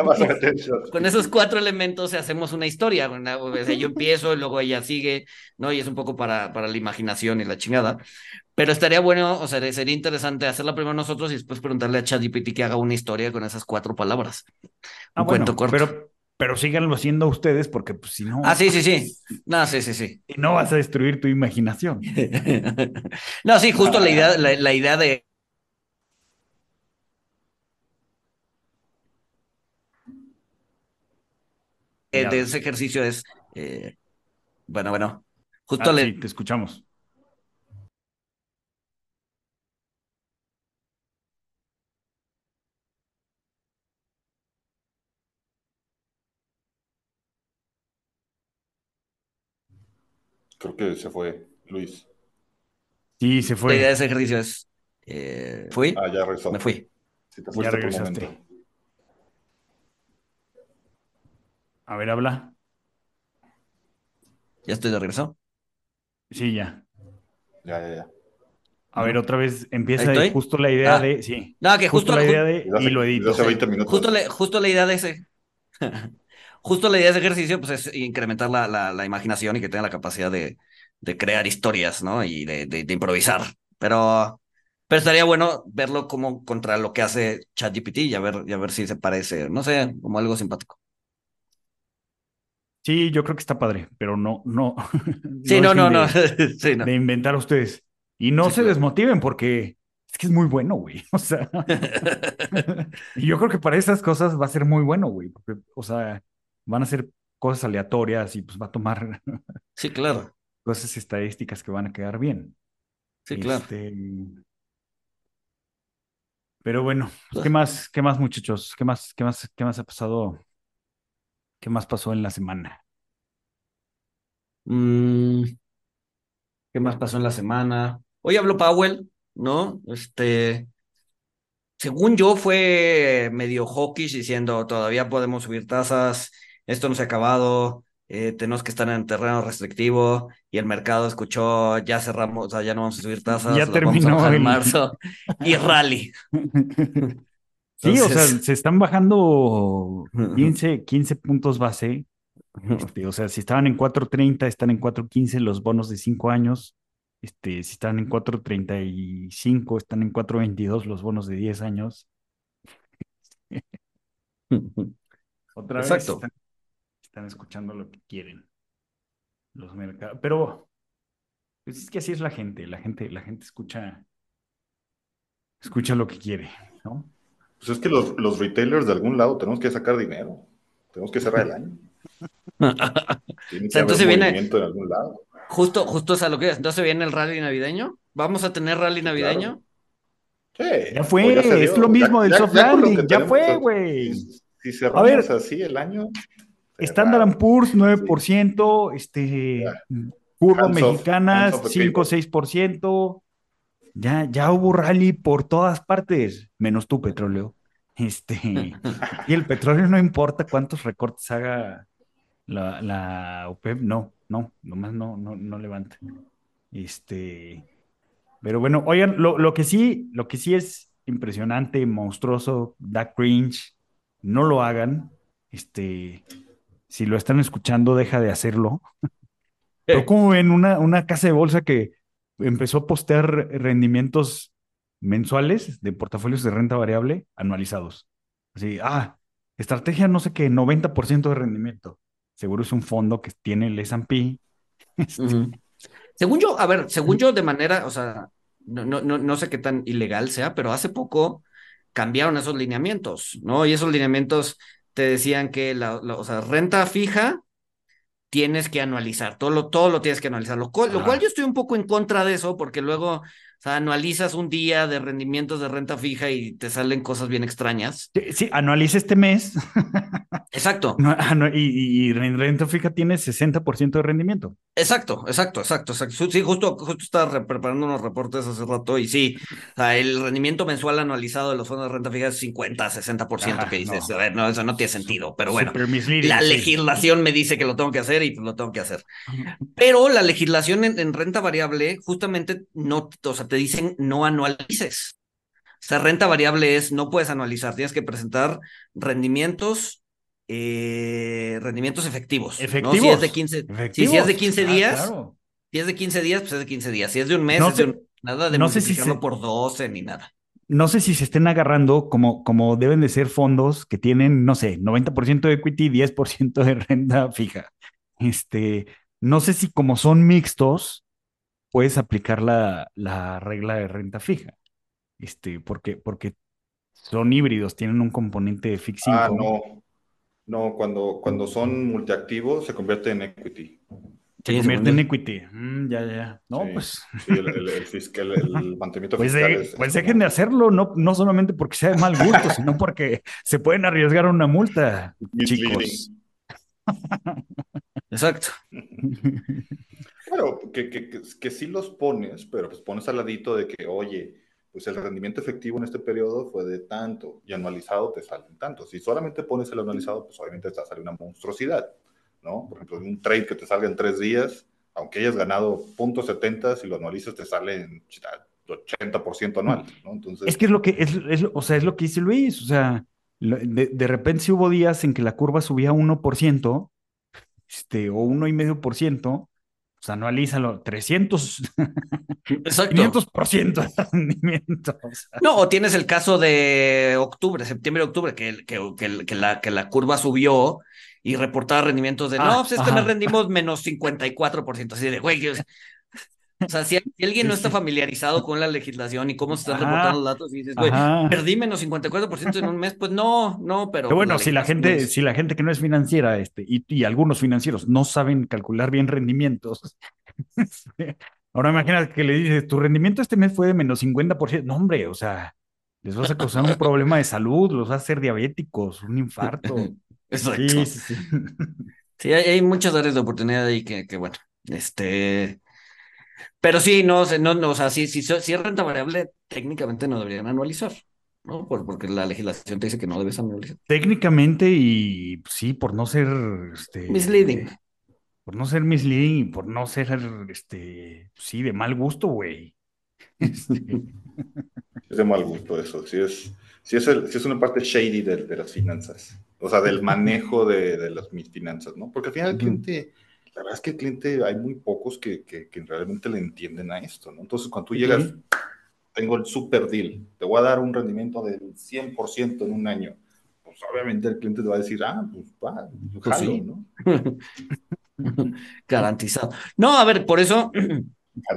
con esos cuatro elementos hacemos una historia. O sea, yo empiezo y luego ella sigue, ¿no? Y es un poco para, para la imaginación y la chingada. Pero estaría bueno, o sea, sería interesante hacerla primero nosotros y después preguntarle a ChatGPT que haga una historia con esas cuatro palabras. Ah, un cuento corto. Pero pero síganlo haciendo ustedes porque pues si no... Ah, sí, sí, sí. No, sí, sí, sí. Y no vas a destruir tu imaginación. no, sí, justo la idea, la, idea de... de ese ejercicio es, eh, bueno, bueno, justo ah, le... Sí, te escuchamos. Creo que se fue Luis. Sí, se fue. La idea de ese ejercicio es, eh, ¿fui? Ah, ya regresó. Me fui. Sí, te fuiste ya regresaste. A ver, habla. ¿Ya estoy de regreso? Sí, ya. Ya, ya, ya. A ver, otra vez empieza justo la idea ah. de. Sí. No, que justo, la idea de. y lo edito. Hace 20 minutos. Justo, justo la idea de ese. justo la idea de ese ejercicio pues, es incrementar la, la, imaginación y que tenga la capacidad de, de crear historias, ¿no? Y de, de, improvisar. Pero, pero estaría bueno verlo como contra lo que hace ChatGPT y a ver, y a ver si se parece, no sé, como algo simpático. Sí, yo creo que está padre, pero no, no. Sí, no, no, no. De inventar a ustedes. Y no se desmotiven porque es que es muy bueno, güey. O sea, y yo creo que para esas cosas va a ser muy bueno, güey. Porque, o sea, van a ser cosas aleatorias y pues va a tomar sí, claro. cosas estadísticas que van a quedar bien. Sí, claro. Este, pero bueno, pues, ¿qué más, qué más, muchachos? ¿Qué más, qué más, qué más ha pasado? ¿Qué más pasó en la semana? Mm, ¿qué más pasó en la semana? Hoy habló Powell, ¿no? Este, según yo, fue medio hawkish diciendo todavía podemos subir tasas esto no se ha acabado, eh, tenemos que estar en terreno restrictivo y el mercado escuchó, ya cerramos, o sea, ya no vamos a subir tasas, ya terminó en marzo y rally. sí, o sea, se están bajando 15, 15 puntos base. Este, o sea, si estaban en 4.30, están en 4.15 los bonos de 5 años. Este, si están en 4.35, están en 4.22 los bonos de 10 años. Otra Exacto están escuchando lo que quieren los mercados. Pero pues es que así es la gente, la gente, la gente escucha, escucha lo que quiere, ¿no? Pues es que los, los retailers de algún lado tenemos que sacar dinero, tenemos que cerrar el año. entonces viene en algún lado. Justo, justo es a lo que es. Entonces viene el rally navideño. ¿Vamos a tener rally navideño? Sí, ya fue, es lo mismo del soft landing, ya, fue, güey. Si, cerramos así el año, Standard Poor's 9%, este, curva mexicana 5 6%. Ya, ya hubo rally por todas partes, menos tu petróleo. Este, y el petróleo no importa cuántos recortes haga la, la OPEP, no, no, nomás no, no, no levanta. Este, pero bueno, oigan, lo, lo, que sí, lo que sí es impresionante, monstruoso, da cringe, no lo hagan. Este, si lo están escuchando, deja de hacerlo. Pero como ven una, una casa de bolsa que empezó a postear rendimientos mensuales de portafolios de renta variable anualizados. Así, ah, estrategia no sé qué, 90% de rendimiento. Seguro es un fondo que tiene el S&P. Este. Según yo, a ver, según yo de manera, o sea, no, no, no sé qué tan ilegal sea, pero hace poco cambiaron esos lineamientos, ¿no? Y esos lineamientos te decían que la, o sea, renta fija tienes que anualizar, todo lo, todo lo tienes que anualizar, lo cual, lo cual yo estoy un poco en contra de eso, porque luego o sea, anualizas un día de rendimientos de renta fija y te salen cosas bien extrañas. Sí, anualiza este mes. Exacto. y, renta fija tiene 60% de rendimiento. Exacto, exacto, exacto, exacto. Sí, justo, justo estaba preparando unos reportes hace rato y sí, o sea, el rendimiento mensual anualizado de los fondos de renta fija es 50, 60% que dices, a ver, no, eso no tiene sentido, pero bueno, la legislación me dice que lo tengo que hacer y pues lo tengo que hacer. Pero la legislación en, en renta variable justamente no, o sea, te dicen no anualices. O sea, renta variable es no puedes anualizar, tienes que presentar rendimientos, eh, rendimientos efectivos. Efectivos. Si es de 15, si es de 15 ah, días, si es de 15 días, pues es de 15 días. Si es de un mes, es de nada de no multiplicarlo por 12 ni nada. no sé si se estén agarrando como, como deben de ser fondos que tienen, no sé, 90% de equity, 10% de renta fija. Este, no sé si como son mixtos, puedes aplicar la, la regla de renta fija. Este, porque, porque son híbridos, tienen un componente de fixing. Ah, no. No, cuando, cuando son multiactivos se convierte en equity. Se convierte en equity. Mm, ya, ya. No, pues. Sí, el, el, fiscal, el mantenimiento pues fiscal. pues dejen de hacerlo, no, no solamente porque sea de mal gusto, sino porque se pueden arriesgar a una multa, chicos. Exacto. Que, que, que, que, sí los pones, pero pues pones al ladito de que, oye, pues el rendimiento efectivo en este periodo fue de tanto y anualizado te salen tanto. Si solamente pones el anualizado, pues obviamente te sale una monstruosidad. ¿no? Por ejemplo, un trade que te salga en tres días, aunque hayas ganado .70, si lo anualizas te sale en 80% anual, ¿no? Entonces... Es que es lo que, es, es, o sea, es lo que dice Luis, o sea, de, de repente si hubo días en que la curva subía 1%, este, o 1,5%, pues anualízalo, 300, Exacto. 500% de rendimiento. No, o tienes el caso de octubre, septiembre, octubre, que, que, que, que, la, que la curva subió y reportaba rendimientos de, ah, no, pues es que me rendimos menos 54%, así de, güey, o sea, si, alguien no está familiarizado con la legislación y cómo se están reportando los datos y dices, güey, perdí menos 54% en un mes, pues no, no, pero... bueno, la si la gente, si la gente que no es financiera, este, y, y algunos financieros no saben calcular bien rendimientos, ahora imagínate que le dices, tu rendimiento este mes fue de menos 50%, no hombre, o sea, les vas a causar un problema de salud, los vas a hacer diabéticos, un infarto. Exacto. Sí, sí, sí. hay, muchas áreas de oportunidad ahí que, que bueno, este. Pero sí, no, no, no o sea, si, si, si es renta variable, técnicamente no deberían anualizar, ¿no? Por, porque la legislación te dice que no debes anualizar. Técnicamente y sí, por no ser este, misleading. por no ser misleading y por no ser este, sí, de mal gusto, güey. Este. Es de mal gusto eso, sí es, sí es, el, sí es una parte shady de, de las finanzas o sea, del manejo de, de las, mis finanzas, ¿no? Porque al final el cliente, la verdad es que el cliente hay muy pocos que, que, que realmente le entienden a esto, ¿no? Entonces, cuando tú llegas, tengo el super deal, te voy a dar un rendimiento del 100% en un año, pues obviamente el cliente te va a decir, ah, pues va, pues, sí. ¿no? Garantizado. No, a ver, por eso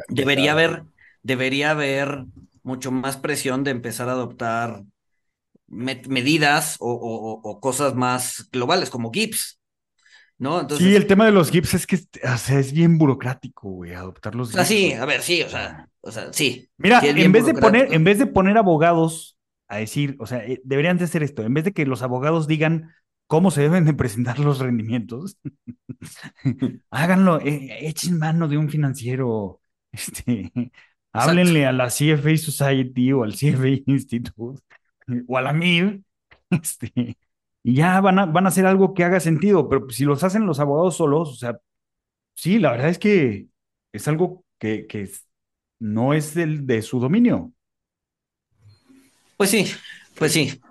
debería haber, debería haber mucho más presión de empezar a adoptar medidas o, cosas más globales como GIPS. ¿No? Entonces, sí, el tema de los GIPS es que es bien burocrático, güey, adoptar los GIPS. sí, a ver, sí, o sea, o sea sí. Mira, en, vez de poner, en vez de poner abogados a decir, o sea, eh, deberían de hacer esto, en vez de que los abogados digan cómo se deben de presentar los rendimientos, háganlo, eh, echen mano de un financiero, este, háblenle a la CFA Society o al CFA Institute o a la MIR, este, y ya van a, van a hacer algo que haga sentido, pero si los hacen los abogados solos, o sea, sí, la verdad es que es algo que, que no es del, de su dominio. Pues sí, pues sí.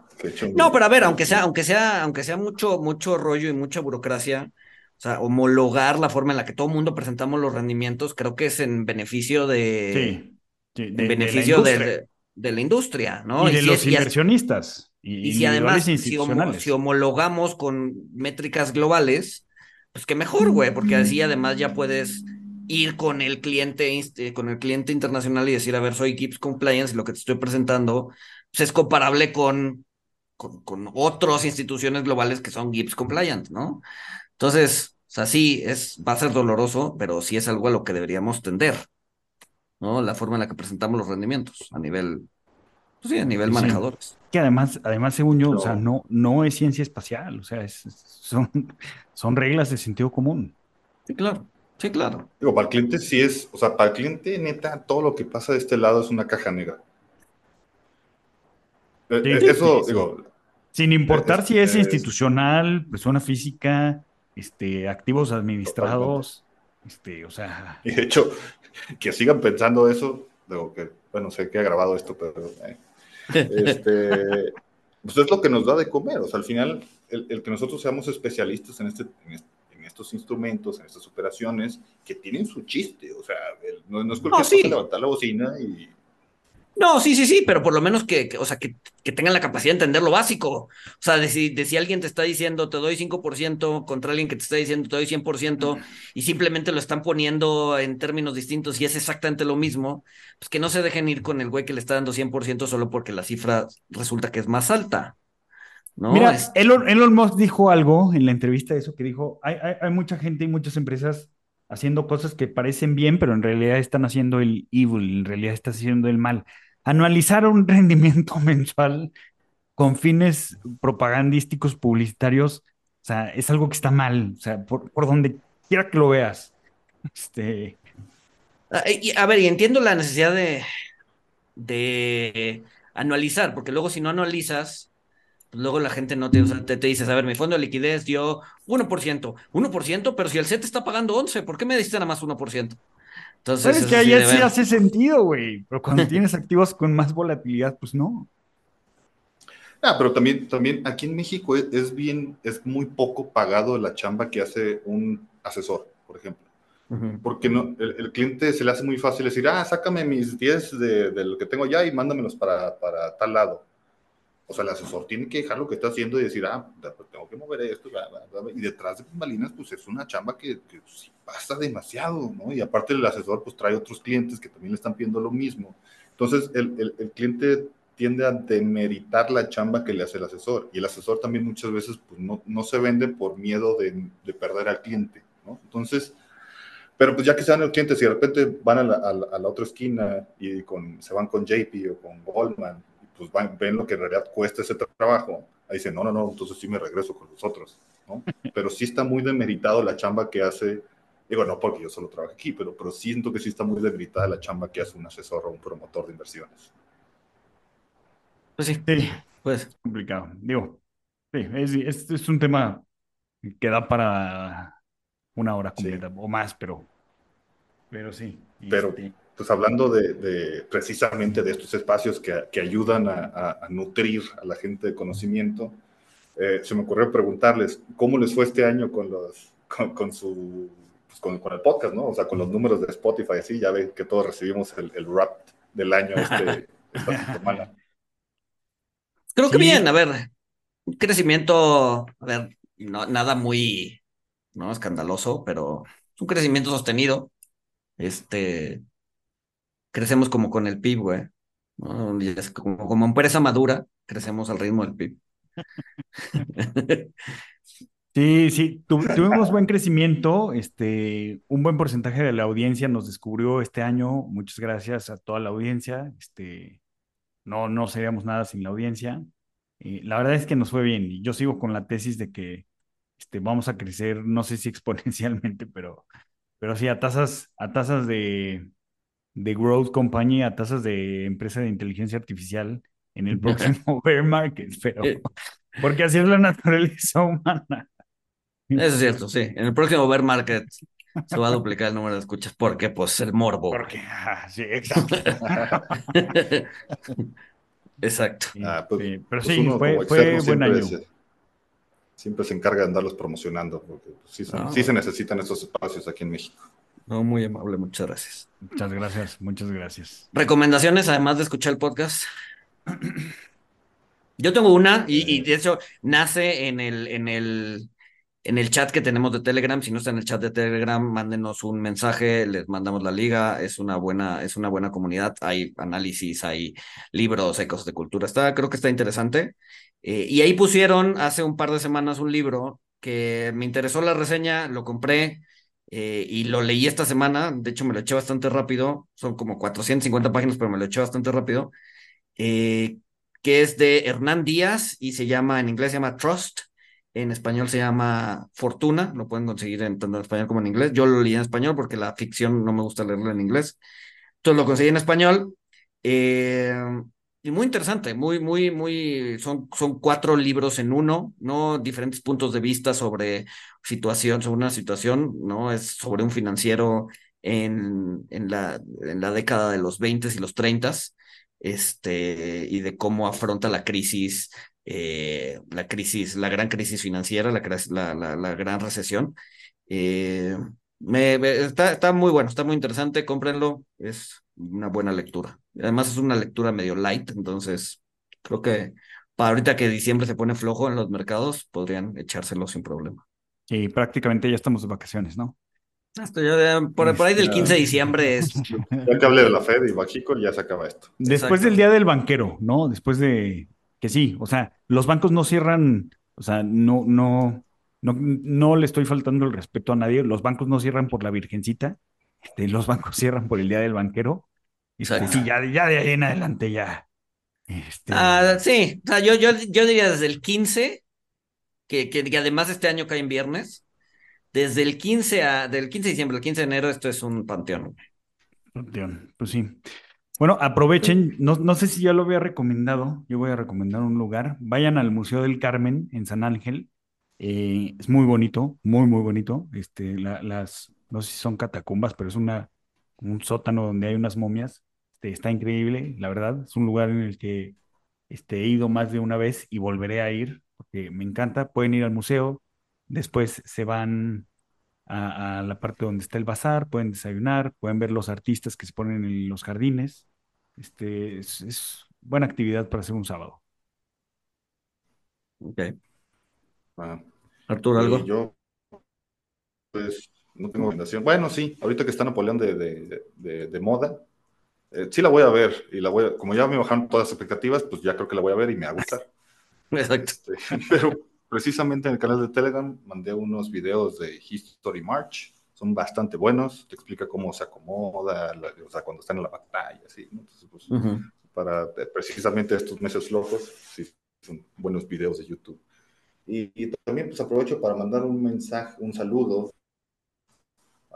No, pero a ver, aunque sea, aunque sea, aunque sea mucho, mucho rollo y mucha burocracia, o sea, homologar la forma en la que todo el mundo presentamos los rendimientos, creo que es en beneficio de. Sí, en beneficio de, de la industria, ¿no? Y de los inversionistas. Y, si además si, homologamos con métricas globales, pues qué mejor, güey, porque así además ya puedes ir con el cliente, este, con el cliente internacional y decir, a ver, soy GIPS Compliance y lo que te estoy presentando pues, es comparable con, con, con otras instituciones globales que son GIPS Compliant, ¿no? Entonces, o sea, sí, es, va a ser doloroso, pero sí es algo a lo que deberíamos tender. ¿no? La forma en la que presentamos los rendimientos a nivel, pues sí, a nivel manejadores. Que además, además, según yo, o sea, no, no es ciencia espacial, o sea, es, son, son reglas de sentido común. Sí, claro. Sí, claro. Digo, para el cliente sí es, o sea, para el cliente, neta, todo lo que pasa de este lado es una caja negra. Eh, eh, eso, digo. Sin importar si es, institucional, persona física, este, activos administrados, este, o sea. Y de hecho, que sigan pensando eso, digo que, bueno, sé que ha grabado esto, pero eh, este, pues es lo que nos da de comer, o sea, al final, el, que nosotros seamos especialistas en, este, en, estos instrumentos, en estas operaciones, que tienen su chiste, o sea, no, es cualquier levantar la bocina y... No, sí, sí, sí, pero por lo menos que, o sea, que, que, tengan la capacidad de entender lo básico. O sea, de si, de si alguien te está diciendo te doy 5% contra alguien que te está diciendo te doy 100% y simplemente lo están poniendo en términos distintos y es exactamente lo mismo, pues que no se dejen ir con el güey que le está dando 100% solo porque la cifra resulta que es más alta. ¿no? Mira, Elon, Elon, Musk dijo algo en la entrevista, eso que dijo, hay, hay, hay mucha gente y muchas empresas haciendo cosas que parecen bien, pero en realidad están haciendo el evil, en realidad están haciendo el mal anualizar un rendimiento mensual con fines propagandísticos, publicitarios, o sea, es algo que está mal, o sea, por, donde quiera que lo veas. Este... Ah, a ver, y entiendo la necesidad de, de anualizar, porque luego si no anualizas, luego la gente no te, o sea, te, te, dices, a ver, mi fondo de liquidez dio 1%, 1%, pero si el SET está pagando 11, ¿por qué me diste nada más 1%? Entonces, Sabes que ahí sí, hace sentido, güey. Pero cuando tienes activos con más volatilidad, pues no. Ah, pero también, también aquí en México es, bien, es muy poco pagado la chamba que hace un asesor, por ejemplo. Porque no, el, cliente se le hace muy fácil decir, ah, sácame mis 10 de, de lo que tengo ya y mándamelos para, para tal lado. O sea, el asesor tiene que dejar lo que está haciendo y decir, ah, pues tengo que mover esto. Y detrás de Malinas, pues es una chamba que, que pasa demasiado, ¿no? Y aparte el asesor, pues trae otros clientes que también le están pidiendo lo mismo. Entonces, el, el, el cliente tiende a demeritar la chamba que le hace el asesor. Y el asesor también muchas veces pues, no, se vende por miedo de, de, perder al cliente, ¿no? Entonces, pero pues ya que sean el cliente, si de repente van a la, otra esquina y se van con JP o con Goldman pues ven lo que en realidad cuesta ese trabajo, ahí dicen, no, no, no, entonces sí me regreso con los otros, ¿no? Pero sí está muy demeritado la chamba que hace, digo, no porque yo solo trabajo aquí, pero, pero siento que sí está muy demeritada la chamba que hace un asesor o un promotor de inversiones. Pues sí, sí pues. Complicado, digo, sí, es, es, un tema que da para una hora completa o más, pero, pero sí. Pero, este, pues hablando de, precisamente de estos espacios que, que ayudan a, a, nutrir a la gente de conocimiento, eh, se me ocurrió preguntarles cómo les fue este año con, los, con, su, pues con, con, el podcast, ¿no? O sea, con los números de Spotify, así, ya ven que todos recibimos el, el rap del año este, esta semana. Creo que bien, a ver, un crecimiento, a ver, no, nada muy, no escandaloso, pero un crecimiento sostenido. Este, crecemos como con el PIB, güey. Como, como empresa madura, crecemos al ritmo del PIB. Sí, sí, tuvimos buen crecimiento, este, un buen porcentaje de la audiencia nos descubrió este año, muchas gracias a toda la audiencia, este, no, no seríamos nada sin la audiencia, eh, la verdad es que nos fue bien, y yo sigo con la tesis de que este, vamos a crecer, no sé si exponencialmente, pero, pero sí a tasas, a tasas de, de growth company a tasas de empresa de inteligencia artificial en el próximo bear market, pero eh. porque así es la naturaleza humana. Eso es cierto, sí. En el próximo bear market se va a duplicar el número de escuchas porque pues el morbo. Porque, ah, sí, exacto. exacto. Ah, pues, pero pues sí, fue, fue buen año. siempre se encarga de andarlos promocionando, porque pues, sí, sí se necesitan esos espacios aquí en México. No, muy amable, muchas gracias. Muchas gracias, muchas gracias. ¿Recomendaciones además de escuchar el podcast? Yo tengo una, y, de hecho nace en el, en, el, en el chat que tenemos de Telegram. Si no está en el chat de Telegram, mándenos un mensaje, les mandamos la liga. Es una buena, es una buena comunidad. Hay análisis, hay libros, hay cosas de cultura. Está, creo que está interesante. Eh, y ahí pusieron hace un par de semanas un libro que me interesó la reseña, lo compré eh, y lo leí esta semana, de hecho me lo eché bastante rápido, son como 450 páginas, pero me lo eché bastante rápido, eh, que es de Hernán Díaz y se llama, en inglés se llama Trust, en español se llama Fortuna, lo pueden conseguir en tanto en español como en inglés. Yo lo leí en español porque la ficción no me gusta leerlo en inglés. Entonces lo conseguí en español. Eh, y muy interesante, muy, muy, muy, son, son cuatro libros en uno, ¿no? Diferentes puntos de vista sobre situación, sobre una situación, ¿no? Es sobre un financiero en, en, la, en la década de los 20 y los 30, este, y de cómo afronta la crisis, eh, la crisis, la gran crisis financiera, la, la, la, gran recesión. Eh, me, está, está muy bueno, está muy interesante, cómprenlo, es una buena lectura. Además es una lectura medio light, entonces creo que para ahorita que diciembre se pone flojo en los mercados, podrían echárselo sin problema. Y prácticamente ya estamos de vacaciones, ¿no? Hasta por, ahí del 15 de diciembre es. Ya que hablé de la Fed y Bajico, ya se acaba esto. Después del día del banquero, ¿no? Después de que sí, o sea, los bancos no cierran, o sea, no, no, no, no le estoy faltando el respeto a nadie. Los bancos no cierran por la virgencita, este, los bancos cierran por el día del banquero. Y este, sí, ya, ya de ahí en adelante ya. Este... Ah, sí, o sea, yo, yo, yo diría desde el 15, que, que, además este año cae en viernes, desde el 15 a, del 15 de diciembre al 15 de enero, esto es un panteón. Panteón, pues sí. Bueno, aprovechen, no, no, sé si ya lo había recomendado, yo voy a recomendar un lugar, vayan al Museo del Carmen en San Ángel, eh, es muy bonito, muy, muy bonito, este, las, no sé si son catacumbas, pero es una, un sótano donde hay unas momias, este, está increíble, la verdad, es un lugar en el que este, he ido más de una vez y volveré a ir, porque me encanta, pueden ir al museo, después se van a, la parte donde está el bazar, pueden desayunar, pueden ver los artistas que se ponen en los jardines, este, es, buena actividad para hacer un sábado. Ok. Ah, Arturo, ¿algo? Yo, pues, no tengo recomendación. Bueno, sí, ahorita que está Napoleón de, de, moda, eh, sí la voy a ver y la voy como ya me bajaron todas las expectativas, pues ya creo que la voy a ver y me va a gustar. Exacto. Este, pero precisamente en el canal de Telegram mandé unos videos de History March, son bastante buenos, te explica cómo se acomoda, o sea, cuando están en la batalla, así, Entonces, pues, para eh, precisamente estos meses flojos, sí, son buenos videos de YouTube. Y, y, también pues aprovecho para mandar un mensaje, un saludo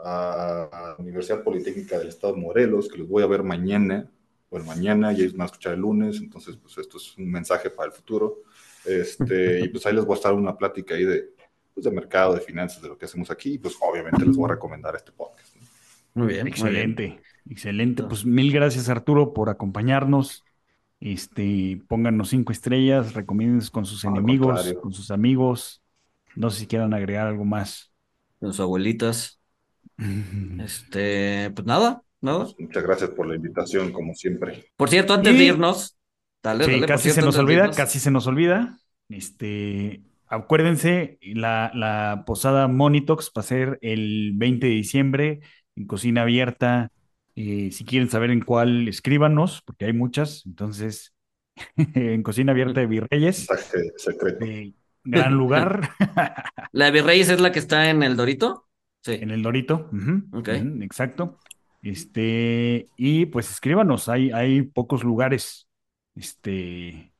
a la Universidad Politécnica del Estado de Morelos, que los voy a ver mañana, bueno, mañana y ellos van a escuchar el lunes, entonces pues esto es un mensaje para el futuro. Este, y pues ahí les voy a estar una plática ahí de, pues, de mercado, de finanzas, de lo que hacemos aquí, y pues obviamente les voy a recomendar este podcast. Muy bien. Excelente, excelente. Pues mil gracias Arturo por acompañarnos. Este, pónganos cinco estrellas, recomienden con sus enemigos, con sus amigos. No sé si quieran agregar algo más. Con sus abuelitas. Este, pues nada, nada. Pues, muchas gracias por la invitación, como siempre. Por cierto, antes de irnos, dale, casi se nos olvida, casi se nos olvida. Este, acuérdense, la, la posada Monitox va a ser el 20 de diciembre en cocina abierta. Eh, si quieren saber en cuál, escríbanos, porque hay muchas. Entonces, en cocina abierta de Virreyes. secreto. gran lugar. ¿La de Virreyes es la que está en el Dorito? En el Dorito. exacto. Este, y pues escríbanos, hay, hay pocos lugares. Este,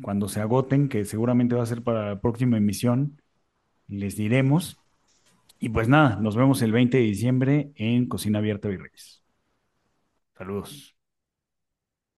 cuando se agoten, que seguramente va a ser para la próxima emisión, les diremos. Y pues nada, nos vemos el 20 de diciembre en Cocina Abierta Virreyes. Saludos.